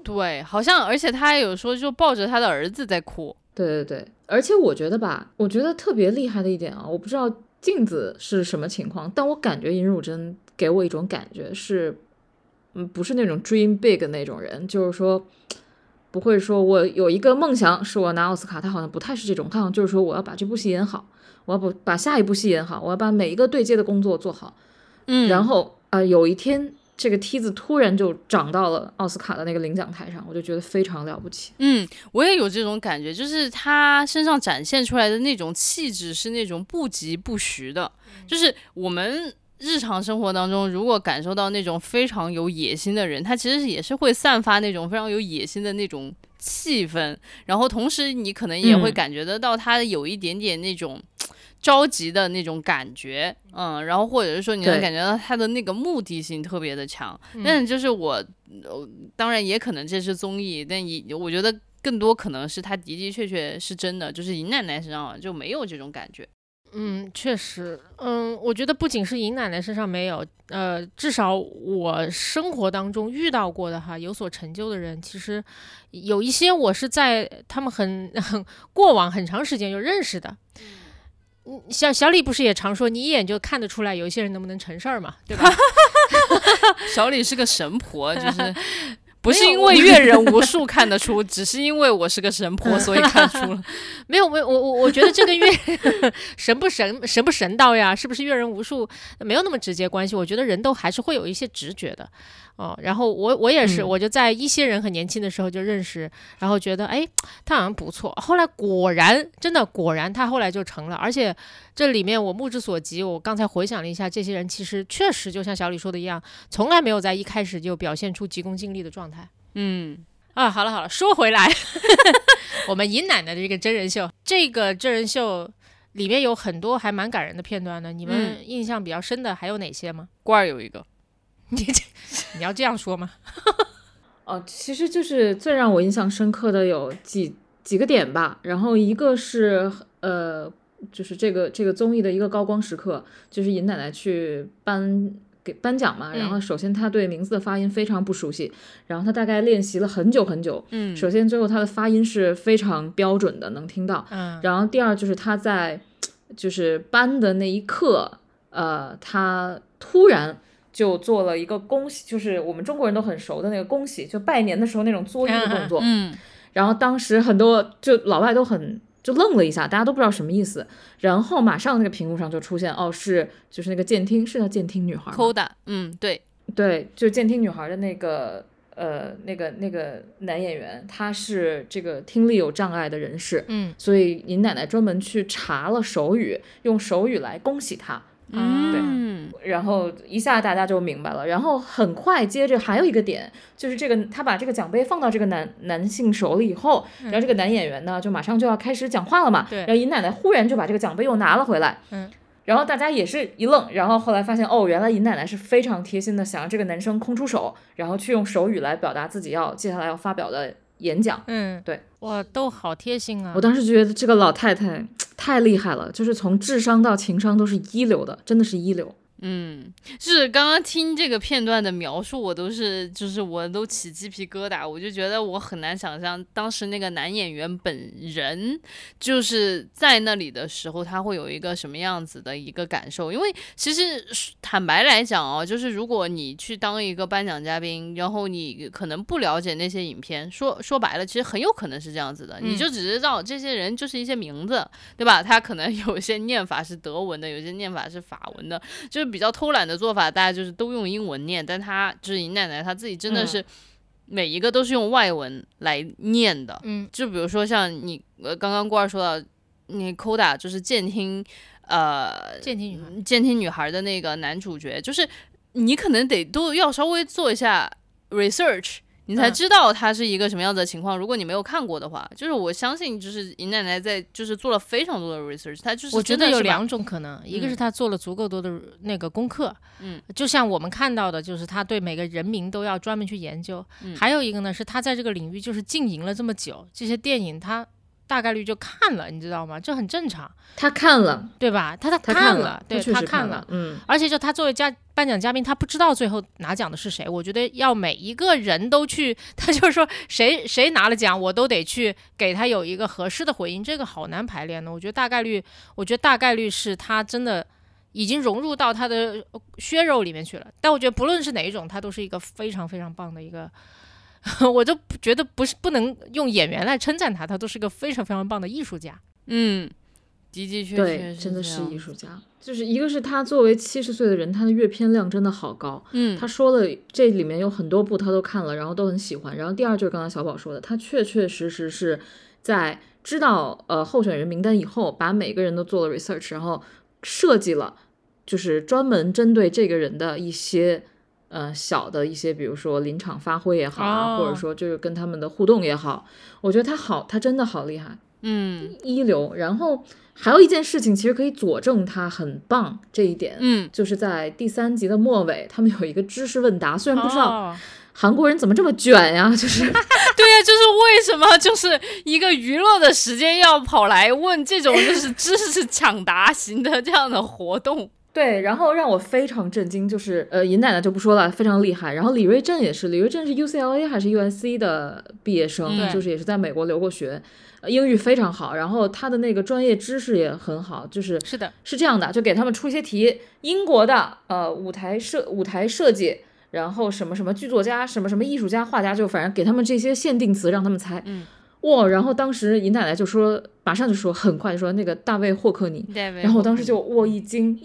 S1: 对，好像而且她还有说就抱着她的儿子在哭。
S3: 对对对，而且我觉得吧，我觉得特别厉害的一点啊，我不知道镜子是什么情况，但我感觉尹汝贞给我一种感觉是，嗯，不是那种 dream big 那种人，就是说不会说我有一个梦想是我拿奥斯卡，他好像不太是这种，他好像就是说我要把这部戏演好，我要不把下一部戏演好，我要把每一个对接的工作做好，
S1: 嗯，
S3: 然后啊有一天。这个梯子突然就长到了奥斯卡的那个领奖台上，我就觉得非常了不起。
S1: 嗯，我也有这种感觉，就是他身上展现出来的那种气质是那种不疾不徐的。就是我们日常生活当中，如果感受到那种非常有野心的人，他其实也是会散发那种非常有野心的那种气氛。然后同时，你可能也会感觉得到他有一点点那种。着急的那种感觉，嗯，然后或者是说你能感觉到他的那个目的性特别的强，但就是我，当然也可能这是综艺，但也我觉得更多可能是他的的确确是真的，就是尹奶奶身上就没有这种感觉。
S2: 嗯，确实，嗯，我觉得不仅是尹奶奶身上没有，呃，至少我生活当中遇到过的哈有所成就的人，其实有一些我是在他们很很 过往很长时间就认识的。嗯，小小李不是也常说，你一眼就看得出来有一些人能不能成事儿嘛，对吧？
S1: 小李是个神婆，就是不是因为阅人无数看得出，只是因为我是个神婆，所以看出了。
S2: 没有，没有我我我觉得这个阅神不神神不神道呀，是不是阅人无数没有那么直接关系？我觉得人都还是会有一些直觉的。哦，然后我我也是，
S3: 嗯
S2: 我就在一些人很年轻的时候就认识，然后觉得哎，他好像不错。后来果然真的果然他后来就成了，而且这里面我目之所及，我刚才回想了一下，这些人其实确实就像小李说的一样，从来没有在一开始就表现出急功近利的状态。
S1: 嗯
S2: 啊，好了好了，说回来，我们尹奶奶的这个真人秀，这个真人秀里面有很多还蛮感人的片段呢。你们印象比较深的还有哪些吗？
S1: 罐儿有一个，
S2: 你这 你要这样说吗？
S3: 哦，其实就是最让我印象深刻的有几几个点吧。然后一个是呃，就是这个这个综艺的一个高光时刻，就是尹奶奶去颁给颁奖嘛。然后首先她对名字的发音非常不熟悉，然后她大概练习了很久很久。
S1: 嗯
S3: 首先最后她的发音是非常标准的，能听到。
S2: 嗯
S3: 然后第二就是她在就是颁的那一刻，呃，她突然就做了一个恭喜，就是我们中国人都很熟的那个恭喜，就拜年的时候那种作揖的动作。
S1: 嗯
S3: 然后当时很多就老外都很就愣了一下，大家都不知道什么意思。然后马上那个屏幕上就出现，哦，是就是那个监听，是叫监听女孩吗
S1: ？，Koda，嗯，对，
S3: 对，就是监听女孩的那个呃那个那个男演员，他是这个听力有障碍的人士，
S2: 嗯
S3: 所以尹奶奶专门去查了手语，用手语来恭喜他。
S1: 嗯，
S3: 然后一下大家就明白了，然后很快接着还有一个点，就是这个他把这个奖杯放到这个男男性手里以后，然后这个男演员呢就马上就要开始讲话了嘛，
S2: 对
S3: 然后尹奶奶忽然就把这个奖杯又拿了回来，
S2: 嗯，
S3: 然后大家也是一愣，然后后来发现哦，原来尹奶奶是非常贴心的，想让这个男生空出手，然后去用手语来表达自己要接下来要发表的演讲。
S2: 嗯，
S3: 对，
S2: 哇，都好贴心啊
S3: 我！当时觉得这个老太太太厉害了，就是从智商到情商都是一流的，真的是一流。
S1: 嗯，就是刚刚听这个片段的描述，我都是就是我都起鸡皮疙瘩，我就觉得我很难想象当时那个男演员本人就是在那里的时候，他会有一个什么样子的一个感受。因为其实坦白来讲哦，就是如果你去当一个颁奖嘉宾，然后你可能不了解那些影片，说说白了，其实很有可能是这样子的，你就只知道这些人就是一些名字，对吧？他可能有些念法是德文的，有些念法是法文的，就是比较偷懒的做法，大家就是都用英文念，但她就是尹奶奶，她自己真的
S3: 嗯
S1: 是每一个都是用外文来念的。
S2: 嗯
S1: 就比如说像你呃刚刚郭二说到，那 Koda 就是监听呃
S2: 监听女孩，
S1: 监听女孩的那个男主角，就是你可能得都要稍微做一下 research。你才
S2: 嗯
S1: 知道他是一个什么样子的情况。如果你没有看过的话，就是我相信，就是尹奶奶在就是做了非常多的 research，她就是
S2: 我觉得有两种可能，一个是
S1: 嗯
S2: 他做了足够多的那个功课，
S1: 嗯，
S2: 就像我们看到的，就是他对每个人名都要专门去研究。
S1: 嗯
S2: 还有一个呢，是他在这个领域就是经营了这么久，这些电影他大概率就看了，你知道吗？这很正常，
S3: 他看了，
S2: 对吧？他他
S3: 他
S2: 看
S3: 了，
S2: 对
S3: 确实
S2: 看
S3: 了，嗯。
S2: 而且就他作为嘉颁奖嘉宾，他不知道最后拿奖的是谁。我觉得要每一个人都去，他就是说谁 谁拿了奖，我都得去给他有一个合适的回应，这个好难排练呢。我觉得大概率，我觉得大概率是他真的已经融入到他的呃血肉里面去了。但我觉得不论是哪一种，他都是一个非常非常棒的一个。我就觉得不是不能用演员来称赞他，他都是个非常非常棒的艺术家。
S1: 嗯，的的确确，是
S3: 真的是艺术家。就是一个是他作为七十岁的人，他的阅片量真的好高。
S1: 嗯，
S3: 他说了，这里面有很多部他都看了，然后都很喜欢。然后第二就是刚才小宝说的，他确确实实是在知道呃候选人名单以后，把每个人都做了 research，然后设计了就是专门针对这个人的一些呃小的一些，比如说临场发挥也好啊，或者
S2: 哦
S3: 说就是跟他们的互动也好，我觉得他好，他真的好厉害。
S1: 嗯
S3: 一流。然后还有一件事情，其实可以佐证他很棒这一点，
S1: 嗯，
S3: 就是在第三集的末尾，他们有一个知识问答。虽然不知道
S2: 哦
S3: 韩国人怎么这么卷呀，就是
S1: 对呀、就是为什么就是一个娱乐的时间要跑来问这种就是知识抢答型的这样的活动？
S3: 对。然后让我非常震惊，就是呃，尹奶奶就不说了，非常厉害。然后李瑞镇也是，李瑞镇是 UCLA 还是 USC 的毕业生，
S2: 对
S3: 就是也是在美国留过学。呃英语非常好，然后他的那个专业知识也很好，就是
S2: 是的，
S3: 是这样的，就给他们出一些题，英国的呃舞台设舞台设计，然后什么什么剧作家，什么什么艺术家、画家，就反正给他们这些限定词让他们猜。
S1: 嗯，
S3: 哇，然后当时尹奶奶就说，马上就说，很快就说那个大卫霍克尼，对
S1: 然
S3: 后我当时就我一惊，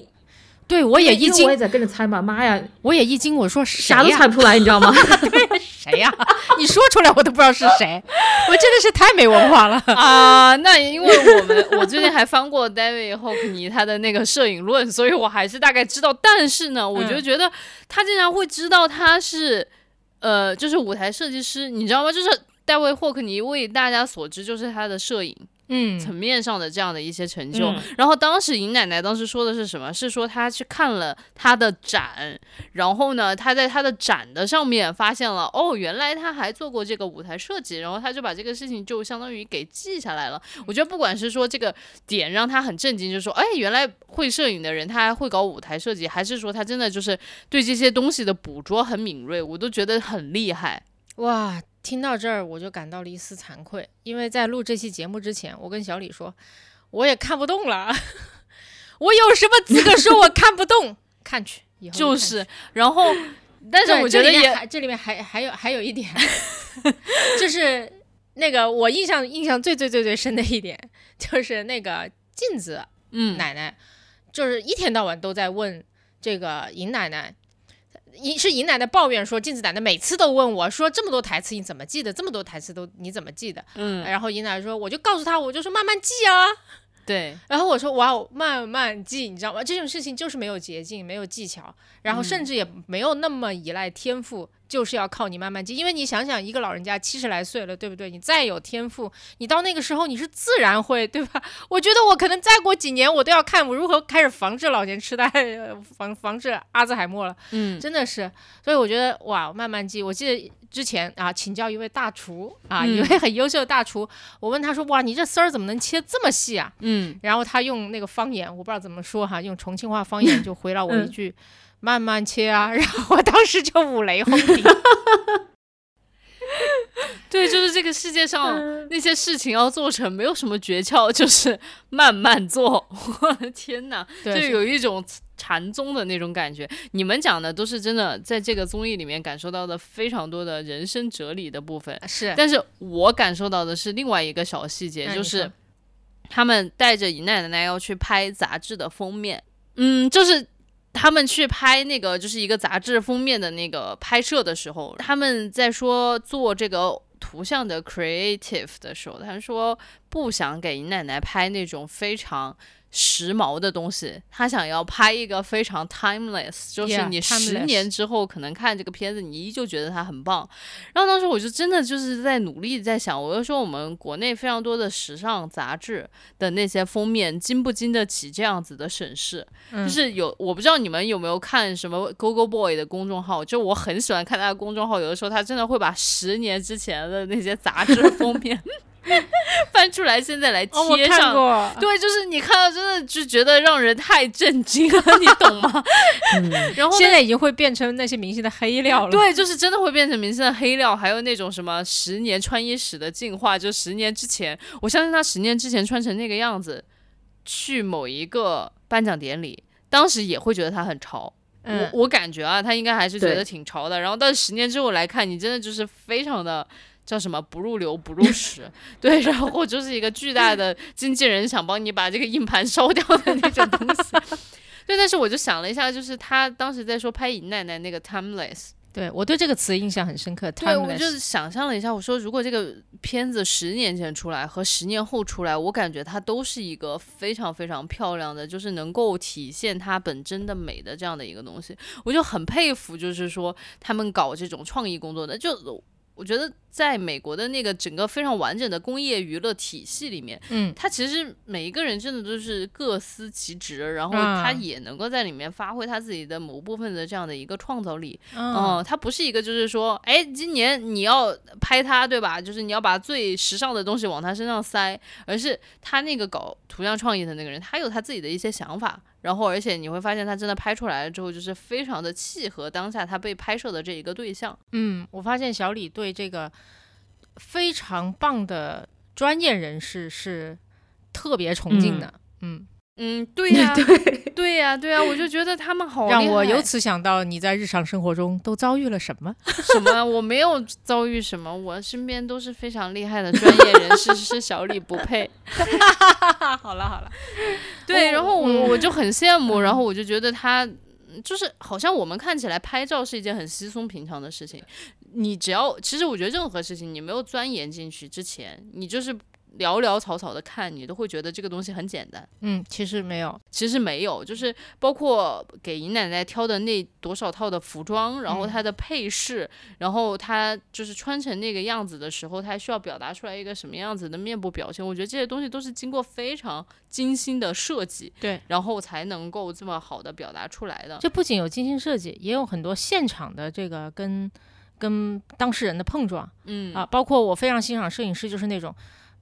S2: 对我也一惊
S3: 我也，在跟着猜嘛，妈呀，
S2: 我也一惊，我说谁
S3: 啥都猜不出来，你知道吗？
S2: 谁呀？你说出来我都不知道是谁，我真的是太没文化了。
S1: 啊，那因为我们 我最近还翻过 David Hockney 他的那个摄影论，所以我还是大概知道。但是呢，我就
S2: 嗯
S1: 觉得他竟然会知道他是呃，就是舞台设计师，你知道吗？就是戴维霍克尼为大家所知就是他的摄影
S2: 嗯
S1: 层面上的这样的一些成就。
S3: 嗯
S1: 然后当时尹奶奶当时说的是什么？是说她去看了她的展，然后呢，她在她的展的上面发现了，哦，原来她还做过这个舞台设计，然后她就把这个事情就相当于给记下来了。我觉得不管是说这个点让她很震惊，就是说，哎，原来会摄影的人他还会搞舞台设计，还是说他真的就是对这些东西的捕捉很敏锐，我都觉得很厉害。
S2: 哇，听到这儿我就感到了一丝惭愧，因为在录这期节目之前，我跟小李说，我也看不动了，我有什么资格说我看不动？看去，以后
S1: 就
S2: 看
S1: 是，然后，但是我觉得也
S2: 这里面还这里面还还有还有一点，就是那个我印象印象最最最最深的一点，就是那个镜子
S1: 嗯，
S2: 奶奶，就是一天到晚都在问这个尹奶奶。尹是尹奶奶抱怨说，镜子奶奶每次都问我说这么多台词你怎么记得？这么多台词都你怎么记得？
S1: 嗯，
S2: 然后尹奶奶说，我就告诉他，我就说慢慢记啊。
S1: 对，
S2: 然后我说哇哦，慢慢记，你知道吗？这种事情就是没有捷径，没有技巧，然后甚至也没有那么依赖天赋，就是要靠你慢慢记。因为你想想，一个老人家七十来岁了，对不对？你再有天赋，你到那个时候你是自然会，对吧？我觉得我可能再过几年，我都要看我如何开始防治老年痴呆，呃防防治阿兹海默了。
S1: 嗯，
S2: 真的是，所以我觉得哇，慢慢记。我记得之前啊，请教一位大厨啊，一
S1: 嗯
S2: 位很优秀的大厨，我问他说，哇，你这丝儿怎么能切这么细啊？
S1: 嗯，
S2: 然后他用那个方言，我不知道怎么说哈，用重庆话方言就回了我一
S3: 嗯
S2: 句：“慢慢切啊。”然后我当时就五雷轰顶。
S1: 对，就是这个世界上
S3: 嗯
S1: 那些事情要做成，没有什么诀窍，就是慢慢做。我的天哪，就
S2: 对，
S1: 有一种禅宗的那种感觉。你们讲的都是真的，在这个综艺里面感受到的非常多的人生哲理的部分。
S2: 是
S1: 但是我感受到的是另外一个小细节，就是他们带着尹奶奶要去拍杂志的封面，嗯，就是。他们去拍那个就是一个杂志封面的那个拍摄的时候，他们在说做这个图像的 creative 的时候，他说不想给姨奶奶拍那种非常时髦的东西，他想要拍一个非常 timeless，就是你十年之后可能看这个片子，你依旧觉得它很棒。然后当时我就真的就是在努力在想，我就说我们国内非常多的时尚杂志的那些封面，经不经得起这样子的审视？
S2: 嗯
S1: 就是有我不知道你们有没有看什么 Go Go Boy 的公众号，就我很喜欢看他的公众号，有的时候他真的会把十年之前的那些杂志 封面 翻出来，现在来贴上。
S2: 看过，
S1: 对，就是你看到真的就觉得让人太震惊了，你懂吗？
S3: 嗯
S1: 然后
S2: 现在已经会变成那些明星的黑料了。
S1: 对，就是真的会变成明星的黑料，还有那种什么十年穿衣史的进化，就十年之前，我相信他十年之前穿成那个样子，去某一个颁奖典礼，当时也会觉得他很潮。
S2: 嗯，
S1: 我我感觉啊，他应该还是觉得挺潮的。然后到十年之后来看，你真的就是非常的叫什么不入流不入史，对，然后就是一个巨大的经纪人想帮你把这个硬盘烧掉的那种东西。对，但是我就想了一下，就是他当时在说拍尹奶奶那个 timeless，
S2: 对我对这个词印象很深刻。
S1: 对我就是想象了一下，我说如果这个片子十年前出来和十年后出来，我感觉它都是一个非常非常漂亮的，就是能够体现它本真的美的这样的一个东西，我就很佩服，就是说他们搞这种创意工作的，就我觉得在美国的那个整个非常完整的工业娱乐体系里面，
S2: 嗯，
S1: 他其实每一个人真的都是各司其职，然后
S2: 啊
S1: 他也能够在里面发挥他自己的某部分的这样的一个创造力。
S2: 嗯
S1: 嗯，它不是一个就是说，哎，今年你要拍他，对吧？就是你要把最时尚的东西往他身上塞，而是他那个搞图像创意的那个人，他有他自己的一些想法，然后而且你会发现他真的拍出来了之后，就是非常的契合当下他被拍摄的这一个对象。
S2: 嗯，我发现小李对这个非常棒的专业人士是特别崇敬的。嗯
S1: 嗯，对呀、
S3: 对，
S1: 对呀、对呀、我就觉得他们好
S2: 让我
S1: 厉害
S2: 由此想到你在日常生活中都遭遇了什么？
S1: 什么？我没有遭遇什么，我身边都是非常厉害的专业人士，是小李不配。
S2: 好了好了，
S1: 对，
S2: 哦
S1: 然后我
S2: 嗯
S1: 我就很羡慕，然后我就觉得他嗯就是好像我们看起来拍照是一件很稀松平常的事情，你只要其实我觉得任何事情你没有钻研进去之前，你就是潦潦草草的看，你都会觉得这个东西很简单。
S2: 嗯，其实没有，
S1: 其实没有，就是包括给姨奶奶挑的那多少套的服装，然后
S2: 嗯
S1: 她的配饰，然后她就是穿成那个样子的时候，她需要表达出来一个什么样子的面部表情。我觉得这些东西都是经过非常精心的设计，
S2: 对，
S1: 然后才能够这么好的表达出来的。
S2: 这不仅有精心设计，也有很多现场的这个跟跟当事人的碰撞
S1: 嗯
S2: 啊，包括我非常欣赏摄影师，就是那种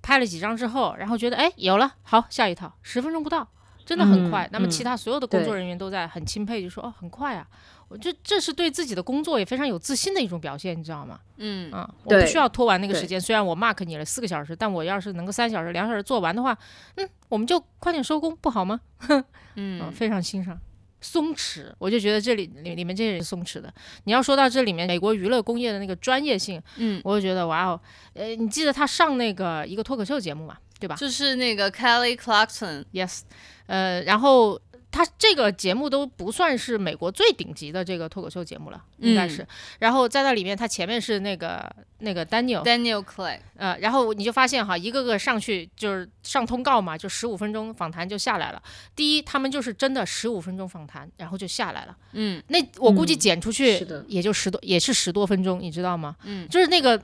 S2: 拍了几张之后，然后觉得哎有了，好下一套，十分钟不到。真的很
S3: 嗯
S2: 快，那么
S3: 嗯
S2: 其他所有的工作人员都在很钦佩，就说哦很快啊，我这这是对自己的工作也非常有自信的一种表现，你知道吗？
S1: 嗯
S2: 啊，我不需要拖完那个时间。虽然我 mark 你了四个小时，但我要是能够三小时、两小时做完的话，嗯，我们就快点收工，不好吗？嗯，
S1: 嗯
S2: 非常欣赏。松弛，我就觉得这里里里面这些人是松弛的。你要说到这里面美国娱乐工业的那个专业性，
S1: 嗯，
S2: 我就觉得哇哦，呃，你记得他上那个一个脱口秀节目嘛，对吧
S1: 就是那个 Kelly
S2: Clarkson，？Yes，呃，然后他这个节目都不算是美国最顶级的这个脱口秀节目了，应该是。然后在那里面，他前面是那个那个
S1: Daniel，Daniel Clegg，
S2: 呃，然后你就发现哈，一个个上去就是上通告嘛，就十五分钟访谈就下来了。第一，他们就是真的十五分钟访谈，然后就下来了。
S1: 嗯
S2: 那我估计
S3: 嗯
S2: 剪出去也就十多，也是十多分钟，你知道吗？
S1: 嗯
S2: 就是那个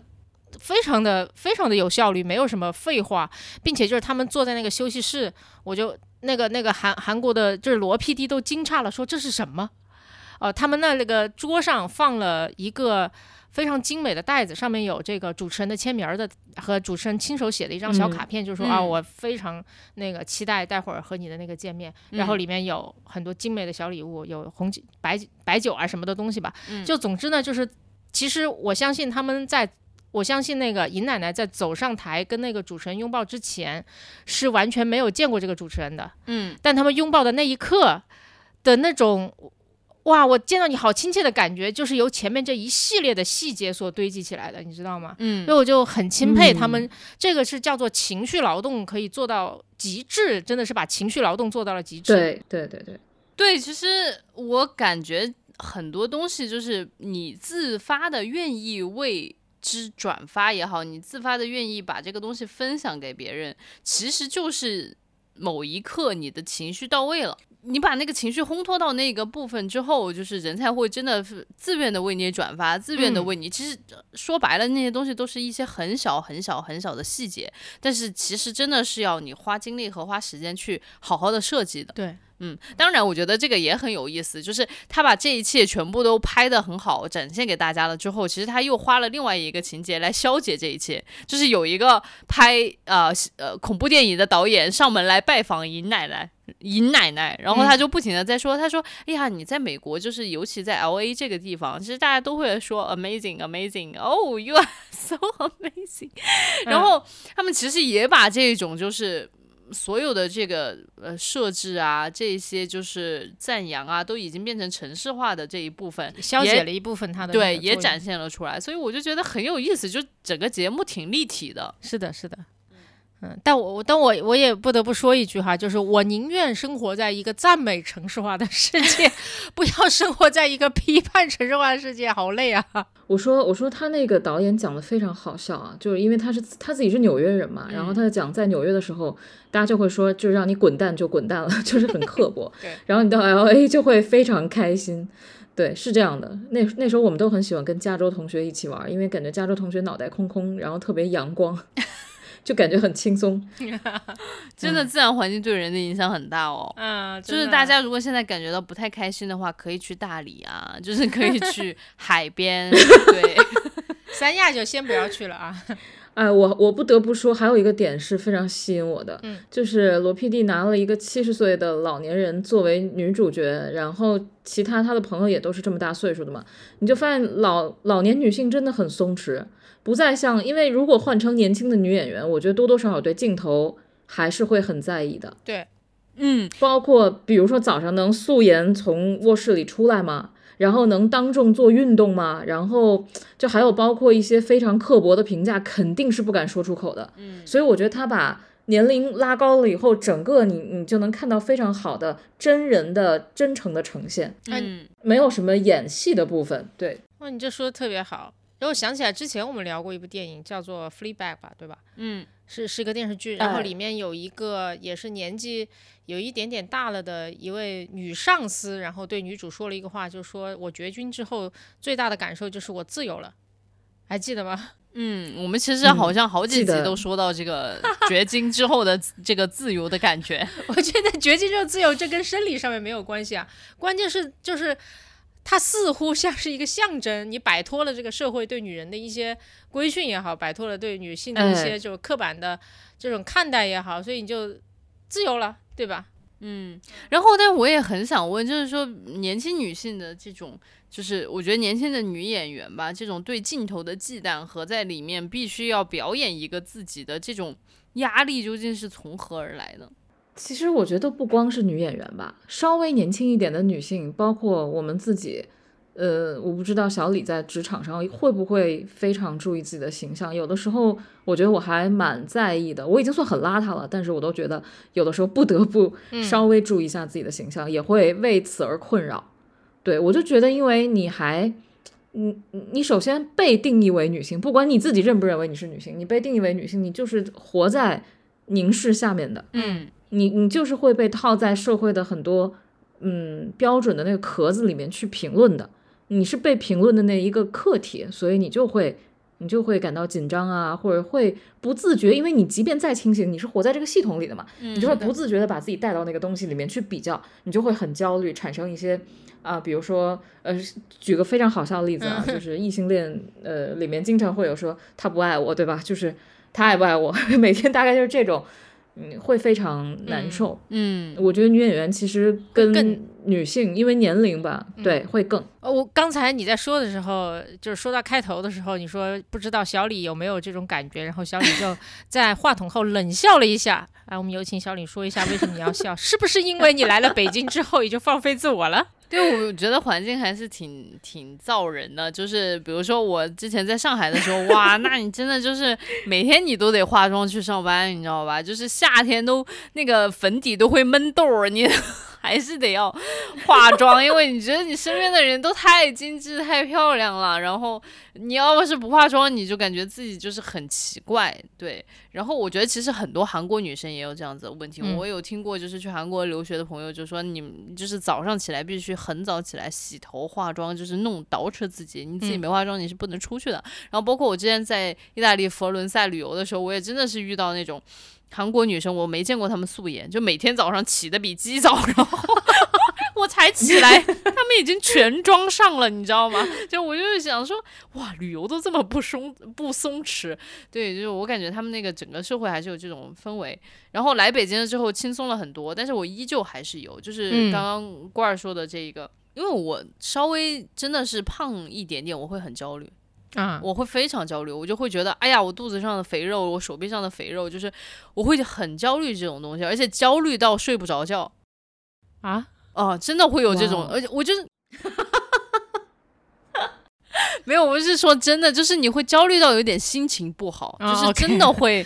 S2: 非常的非常的有效率，没有什么废话，并且就是他们坐在那个休息室，我就那个那个韩韩国的就是罗 PD 都惊诧了，说这是什么？呃，他们那那个桌上放了一个非常精美的袋子，上面有这个主持人的签名儿的和主持人亲手写的一张小卡片，就说啊，
S1: 嗯
S2: 我非常那个期待待会儿和你的那个见面，然后
S1: 嗯
S2: 里面有很多精美的小礼物，有红酒、白白酒啊什么的东西吧。
S1: 嗯
S2: 就总之呢，就是其实我相信他们在。我相信那个尹奶奶在走上台跟那个主持人拥抱之前，是完全没有见过这个主持人的。
S1: 嗯
S2: 但他们拥抱的那一刻的那种，哇，我见到你好亲切的感觉，就是由前面这一系列的细节所堆积起来的，你知道吗？
S1: 嗯
S2: 所以我就很钦佩他
S3: 嗯
S2: 们，这个是叫做情绪劳动，可以做到极致，真的是把情绪劳动做到了极致。
S3: 对对对对，
S1: 对，其实我感觉很多东西就是你自发的愿意为之转发也好，你自发的愿意把这个东西分享给别人，其实就是某一刻你的情绪到位了。你把那个情绪烘托到那个部分之后，就是人才会真的是自愿的为你转发，自愿的
S2: 嗯
S1: 为你。其实呃说白了，那些东西都是一些很小、很小、很小的细节，但是其实真的是要你花精力和花时间去好好的设计的。
S2: 对，
S1: 嗯，当然，我觉得这个也很有意思，就是他把这一切全部都拍得很好，展现给大家了之后，其实他又花了另外一个情节来消解这一切，就是有一个拍呃呃恐怖电影的导演上门来拜访尹奶奶。尹奶奶，然后他就不停的在说，他说：“哎呀，你在美国，就是尤其在 L A 这个地方，其实大家都会说 amazing amazing oh、y o u are so amazing。”然后他们其实也把这种就是所有的这个呃设置啊，这些就是赞扬啊，都已经变成城市化的这一部分，也
S2: 消解了一部分他的
S1: 对，也展现了出来。所以我就觉得很有意思，就整个节目挺立体的。
S2: 是的，是的。嗯，但我但我我也不得不说一句哈，就是我宁愿生活在一个赞美城市化的世界，不要生活在一个批判城市化的世界，好累啊！
S3: 我说我说他那个导演讲的非常好笑啊，就是因为他是他自己是纽约人嘛，然后他就讲在纽约的时候，大家就会说就让你滚蛋就滚蛋了，就是很刻薄
S2: 对。
S3: 然后你到 L A 就会非常开心。对，是这样的。那那时候我们都很喜欢跟加州同学一起玩，因为感觉加州同学脑袋空空，然后特别阳光，就感觉很轻松。
S1: 真的，自然环境对人的影响很大哦。
S2: 嗯，
S1: 就是大家如果现在感觉到不太开心的话，可以去大理啊，就是可以去海边，对，
S2: 三亚就先不要去了啊。
S3: 哎，我我不得不说，还有一个点是非常吸引我的，
S2: 嗯
S3: 就是罗 PD 拿了一个七十岁的老年人作为女主角，然后其他他的朋友也都是这么大岁数的嘛，你就发现老老年女性真的很松弛，不再像，因为如果换成年轻的女演员，我觉得多多少少对镜头还是会很在意的。
S2: 对，
S1: 嗯，
S3: 包括比如说早上能素颜从卧室里出来吗？然后能当众做运动吗？然后就还有包括一些非常刻薄的评价，肯定是不敢说出口的。
S1: 嗯，
S3: 所以我觉得他把年龄拉高了以后，整个你你就能看到非常好的真人的真诚的呈现，
S1: 嗯，
S3: 没有什么演戏的部分。对，
S2: 哇，你这说的特别好。然后我想起来之前我们聊过一部电影，叫做《Fleabag》吧，对吧？
S1: 嗯，
S2: 是是个电视剧，然后
S3: 哎
S2: 里面有一个也是年纪有一点点大了的一位女上司，然后对女主说了一个话，就说我绝经之后最大的感受就是我自由了，还记得吗？
S1: 嗯，我们其实好像好几集都说到这个 绝经之后的这个自由的感觉。
S2: 我觉得绝经之后自由这跟生理上面没有关系啊，关键是就是。它似乎像是一个象征，你摆脱了这个社会对女人的一些规训也好，摆脱了对女性的一些就刻板的这种看待也好，所以你就自由了，对吧？
S1: 嗯，然后，但我也很想问，就是说，年轻女性的这种，就是我觉得年轻的女演员吧，这种对镜头的忌惮和在里面必须要表演一个自己的这种压力，究竟是从何而来的？
S3: 其实我觉得不光是女演员吧，稍微年轻一点的女性，包括我们自己，呃，我不知道小李在职场上会不会非常注意自己的形象。有的时候，我觉得我还蛮在意的。我已经算很邋遢了，但是我都觉得有的时候不得不稍微注意一下自己的形象，也会为此而困扰。对我就觉得，因为你还。你你首先被定义为女性，不管你自己认不认为你是女性，你被定义为女性，你就是活在凝视下面的。
S1: 嗯
S3: 你你就是会被套在社会的很多嗯标准的那个壳子里面去评论的，你是被评论的那一个客体，所以你就会你就会感到紧张啊，或者会不自觉，因为你即便再清醒，你是活在这个系统里的嘛，
S1: 嗯
S3: 你就会不自觉的把自己带到那个东西里面去比较，你就会很焦虑，产生一些啊、比如说呃，举个非常好笑的例子啊，就是异性恋呃里面经常会有说他不爱我，对吧？就是他爱不爱我，每天大概就是这种。嗯，会非常难受。
S1: 嗯
S3: 我觉得女演员其实跟
S2: 更
S3: 女性，因为年龄吧，对，会更。
S2: 呃，我刚才你在说的时候，就是说到开头的时候，你说不知道小李有没有这种感觉，然后小李就 在话筒后冷笑了一下。来，我们有请小李说一下为什么你要笑，是不是因为你来了北京之后也就放飞自我了？
S1: 对，我觉得环境还是挺挺造人的。就是比如说我之前在上海的时候，哇，那你真的就是每天你都得化妆去上班，你知道吧？就是夏天都那个粉底都会闷痘儿，你还是得要化妆，因为你觉得你身边的人都太精致、太漂亮了。然后你要是不化妆，你就感觉自己就是很奇怪。对，然后我觉得其实很多韩国女生也有这样子的问题。
S2: 嗯
S1: 我有听过，就是去韩国留学的朋友就说，你们就是早上起来必须很早起来洗头、化妆，就是弄捯饬自己。你自己
S2: 嗯
S1: 没化妆，你是不能出去的。然后包括我之前在意大利佛罗伦萨旅游的时候，我也真的是遇到那种韩国女生，我没见过她们素颜，就每天早上起的比鸡早，然后我才起来，她们已经全妆上了，你知道吗？就我就是想说，哇，旅游都这么不松不松弛，对，就是我感觉他们那个整个社会还是有这种氛围。然后来北京了之后轻松了很多，但是我依旧还是有，就是
S2: 嗯
S1: 刚刚郭儿说的这一个。因为我稍微真的是胖一点点，我会很焦虑。
S2: 啊，
S1: 我会非常焦虑，我就会觉得，哎呀，我肚子上的肥肉，我手臂上的肥肉，就是我会很焦虑这种东西，而且焦虑到睡不着觉。
S2: 啊，
S1: 啊，真的会有这种，而且我就是。没有，我是说真的，就是你会焦虑到有点心情不好，
S2: 哦
S1: 就是真的会，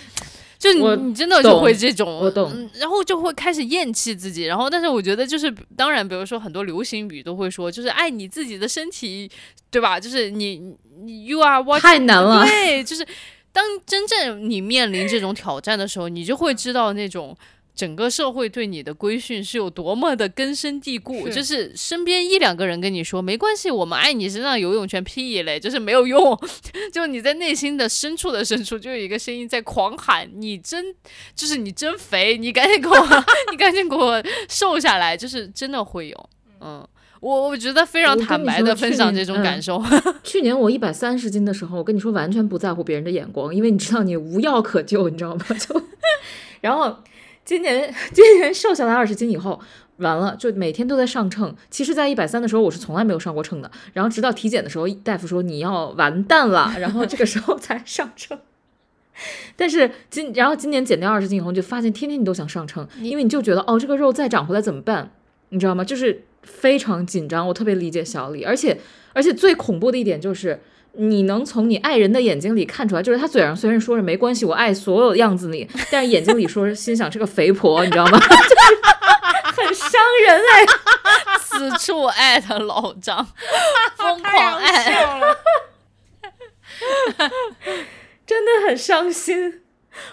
S1: 就你你真的就会这种，
S3: 我懂
S1: 嗯然后就会开始厌弃自己，然后但是我觉得就是当然，比如说很多流行语都会说，就是爱你自己的身体，对吧？就是你你 you are what
S3: 太难了。
S1: 对，就是当真正你面临这种挑战的时候，你就会知道那种整个社会对你的规训是有多么的根深蒂固。
S2: 是
S1: 就是身边一两个人跟你说没关系，我们爱你身上游泳圈屁嘞，就是没有用。就你在内心的深处的深处，就有一个声音在狂喊：“你真就是你真肥，你赶紧给我，你赶紧给我瘦下来。”就是真的会有，嗯。我我觉得非常坦白的分享这种感受，
S3: 去年我一百三十斤的时候，我跟你说完全不在乎别人的眼光，因为你知道你无药可救，你知道吗？就然后今年 今年瘦下来二十斤以后，完了就每天都在上秤。其实，在一百三的时候，我是从来没有上过秤的。然后直到体检的时候，大夫说你要完蛋了，然后这个时候才上秤。但是今然后今年减掉二十斤以后，就发现天天你都想上秤，因为你就觉得哦，这个肉再长回来怎么办？你知道吗？就是非常紧张。我特别理解小李，而且而且最恐怖的一点就是，你能从你爱人的眼睛里看出来，就是他嘴上虽然说是没关系，我爱所有样子你，但是眼睛里说心想是个肥婆，你知道吗？就是很伤人哎，
S1: 此处艾特老张，疯狂艾。
S3: 真的很伤心，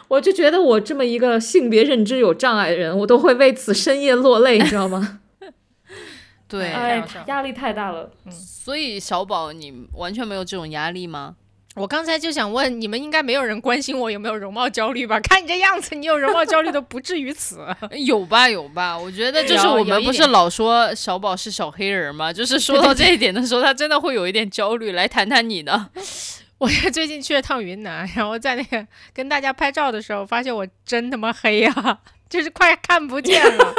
S3: 我就觉得我这么一个性别认知有障碍的人，我都会为此深夜落泪，你知道吗？
S1: 对，
S3: 哎，压力太大了。
S1: 嗯，所以小宝，你完全没有这种压力吗？
S2: 我刚才就想问，你们应该没有人关心我有没有容貌焦虑吧？看你这样子，你有容貌焦虑都不至于此。
S1: 有吧，有吧？我觉得就是我们不是老说小宝是小黑人吗？就是说到这一点的时候，他真的会有一点焦虑。来谈谈你的。
S2: 我最近去了趟云南，然后在那个跟大家拍照的时候，发现我真他妈黑呀，就是快看不见了。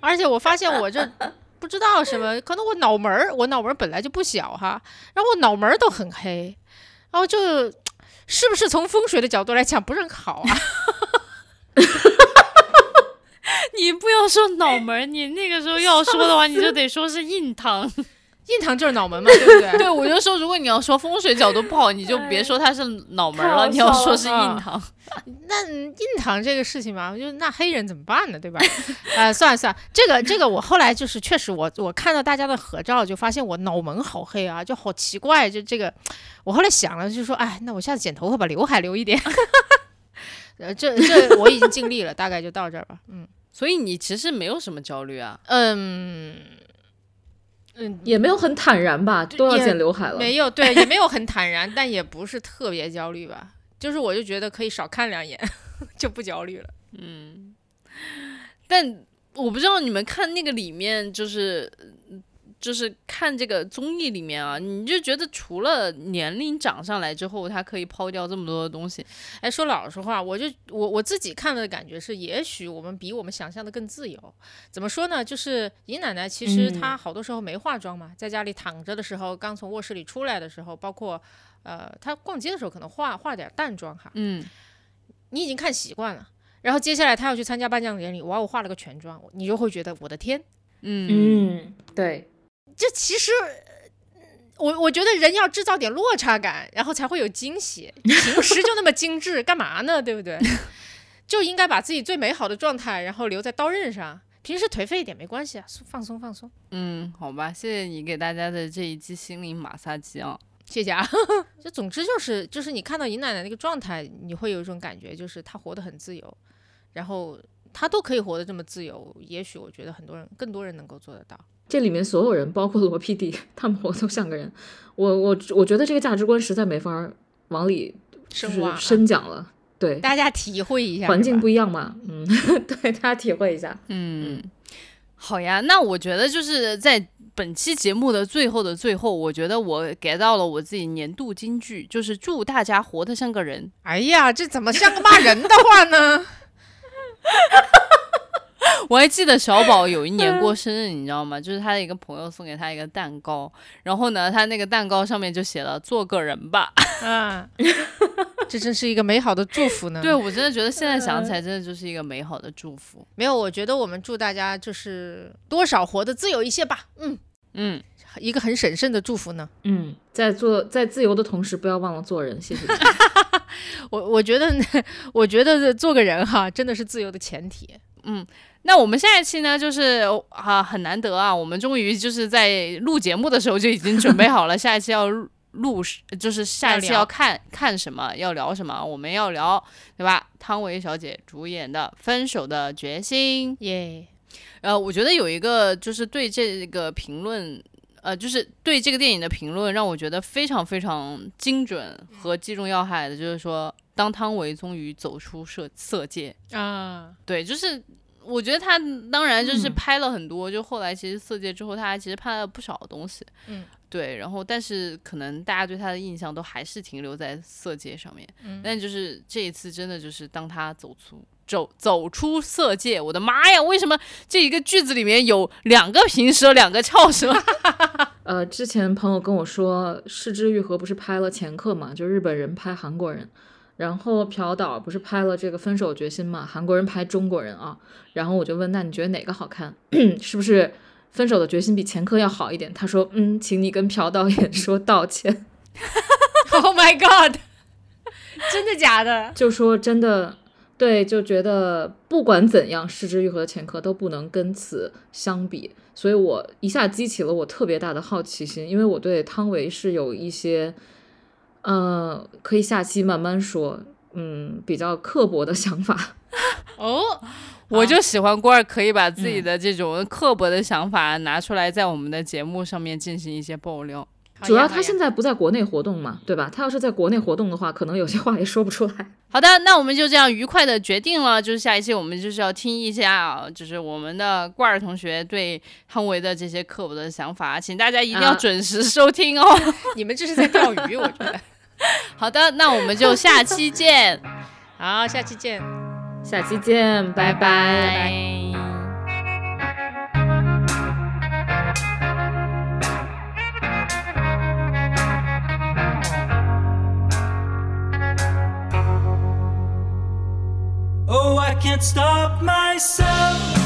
S2: 而且我发现我这不知道什么，可能我脑门儿，我脑门儿本来就不小哈，然后我脑门儿都很黑，然后就 是不是从风水的角度来讲不是很好啊？
S1: 你不要说脑门儿，你那个时候要说的话，你就得说是印堂。
S2: 印堂就是脑门嘛，对不对？
S1: 对，我就说，如果你要说风水角度不好，你就 别说它是脑门了，你要说是印堂。
S2: 那印堂这个事情嘛，就那黑人怎么办呢？对吧？呃，算了算了，这个这个我后来就是确实，我我看到大家的合照，就发现我脑门好黑啊，就好奇怪。就这个，我后来想了，就说，哎，那我下次剪头发把刘海留一点。呃，这这我已经尽力了，大概就到这儿吧。嗯，
S1: 所以你其实没有什么焦虑啊。
S2: 嗯。
S3: 嗯，也没有很坦然吧，都要剪刘海了。
S2: 没有，对，也没有很坦然，但也不是特别焦虑吧。就是我就觉得可以少看两眼，就不焦虑了。
S1: 嗯，但我不知道你们看那个里面就是。就是看这个综艺里面啊，你就觉得除了年龄长上来之后，他可以抛掉这么多的东西。
S2: 哎，说老实话，我就我我自己看的感觉是，也许我们比我们想象的更自由。怎么说呢？就是尹奶奶其实她好多时候没化妆嘛，在家里躺着的时候，刚从卧室里出来的时候，包括呃她逛街的时候，可能化化点淡妆哈。
S1: 嗯，
S2: 你已经看习惯了，然后接下来她要去参加颁奖典礼，哇，我化了个全妆，你就会觉得我的天，
S1: 嗯
S3: 嗯，对。
S2: 这其实，我我觉得人要制造点落差感，然后才会有惊喜。平时就那么精致，干嘛呢？对不对？就应该把自己最美好的状态，然后留在刀刃上。平时颓废一点没关系啊，放松放松。
S1: 嗯，好吧，谢谢你给大家的这一记心灵马杀鸡啊，
S2: 谢谢啊。就总之就是，就是你看到尹奶奶那个状态，你会有一种感觉，就是她活得很自由，然后她都可以活得这么自由，也许我觉得很多人，更多人能够做得到。
S3: 这里面所有人，包括罗 PD，他们活都像个人。我我我觉得这个价值观实在没法往里就是深讲了。对，
S2: 大家体会一下，
S3: 环境不一样嘛。嗯，对，大家体会一下。
S1: 嗯，好呀。那我觉得就是在本期节目的最后的最后，我觉得我给到了我自己年度金句，就是祝大家活得像个人。
S2: 哎呀，这怎么像个骂人的话呢？
S1: 我还记得小宝有一年过生日，你知道吗？就是他的一个朋友送给他一个蛋糕，然后呢，他那个蛋糕上面就写了“做个人吧”。
S2: 啊，这真是一个美好的祝福呢。
S1: 对，我真的觉得现在想起来，真的就是一个美好的祝福。
S2: 没有，我觉得我们祝大家就是多少活得自由一些吧。嗯
S1: 嗯，
S2: 一个很审慎的祝福呢。
S3: 嗯，在做在自由的同时，不要忘了做人。谢谢。
S2: 我我觉得，我觉得做个人哈，真的是自由的前提。
S1: 嗯。那我们下一期呢，就是啊，很难得啊，我们终于就是在录节目的时候就已经准备好了，下一期要录，就是下一期要看看什么，要聊什么，我们要聊，对吧？汤唯小姐主演的《分手的决心》
S2: 耶。
S1: 呃，我觉得有一个就是对这个评论，呃，就是对这个电影的评论，让我觉得非常非常精准和击中要害的，就是说，当汤唯终于走出色色戒。
S2: 啊，
S1: 对，就是。我觉得他当然就是拍了很多，就后来其实《色戒》之后，他其实拍了不少东西，
S2: 嗯，
S1: 对，然后但是可能大家对他的印象都还是停留在《色戒》上面，
S2: 嗯，
S1: 但就是这一次真的就是当他走出走走出《色界》，我的妈呀，为什么这一个句子里面有两个平舌，两个翘舌？
S3: 呃，之前朋友跟我说，《失之愈合》不是拍了前客嘛，就日本人拍韩国人。然后朴导不是拍了这个《分手决心》嘛，韩国人拍中国人啊，然后我就问，那你觉得哪个好看？是不是《分手的决心》比前科要好一点？他说，嗯，请你跟朴导演说道歉。
S2: Oh my god！真的假的？
S3: 就说真的，对，就觉得不管怎样，失之愈合的前科都不能跟此相比，所以我一下激起了我特别大的好奇心，因为我对汤唯是有一些，呃，可以下期慢慢说，嗯，比较刻薄的想法。
S2: 哦，
S1: 我就喜欢郭儿可以把自己的这种刻薄的想法拿出来，在我们的节目上面进行一些爆料。
S3: 主要他现在不在国内活动嘛，对吧？他要是在国内活动的话，可能有些话也说不出来。
S1: 好的，那我们就这样愉快的决定了，就是下一期我们就是要听一下啊，就是我们的罐儿同学对汤唯的这些刻薄的想法，请大家一定要
S3: 啊
S1: 准时收听哦。
S2: 你们这是在钓鱼，我觉得。
S1: 好的，那我们就下期见，
S2: 好，下期见。
S3: 下期见，拜拜
S1: 拜。
S4: I can't stop myself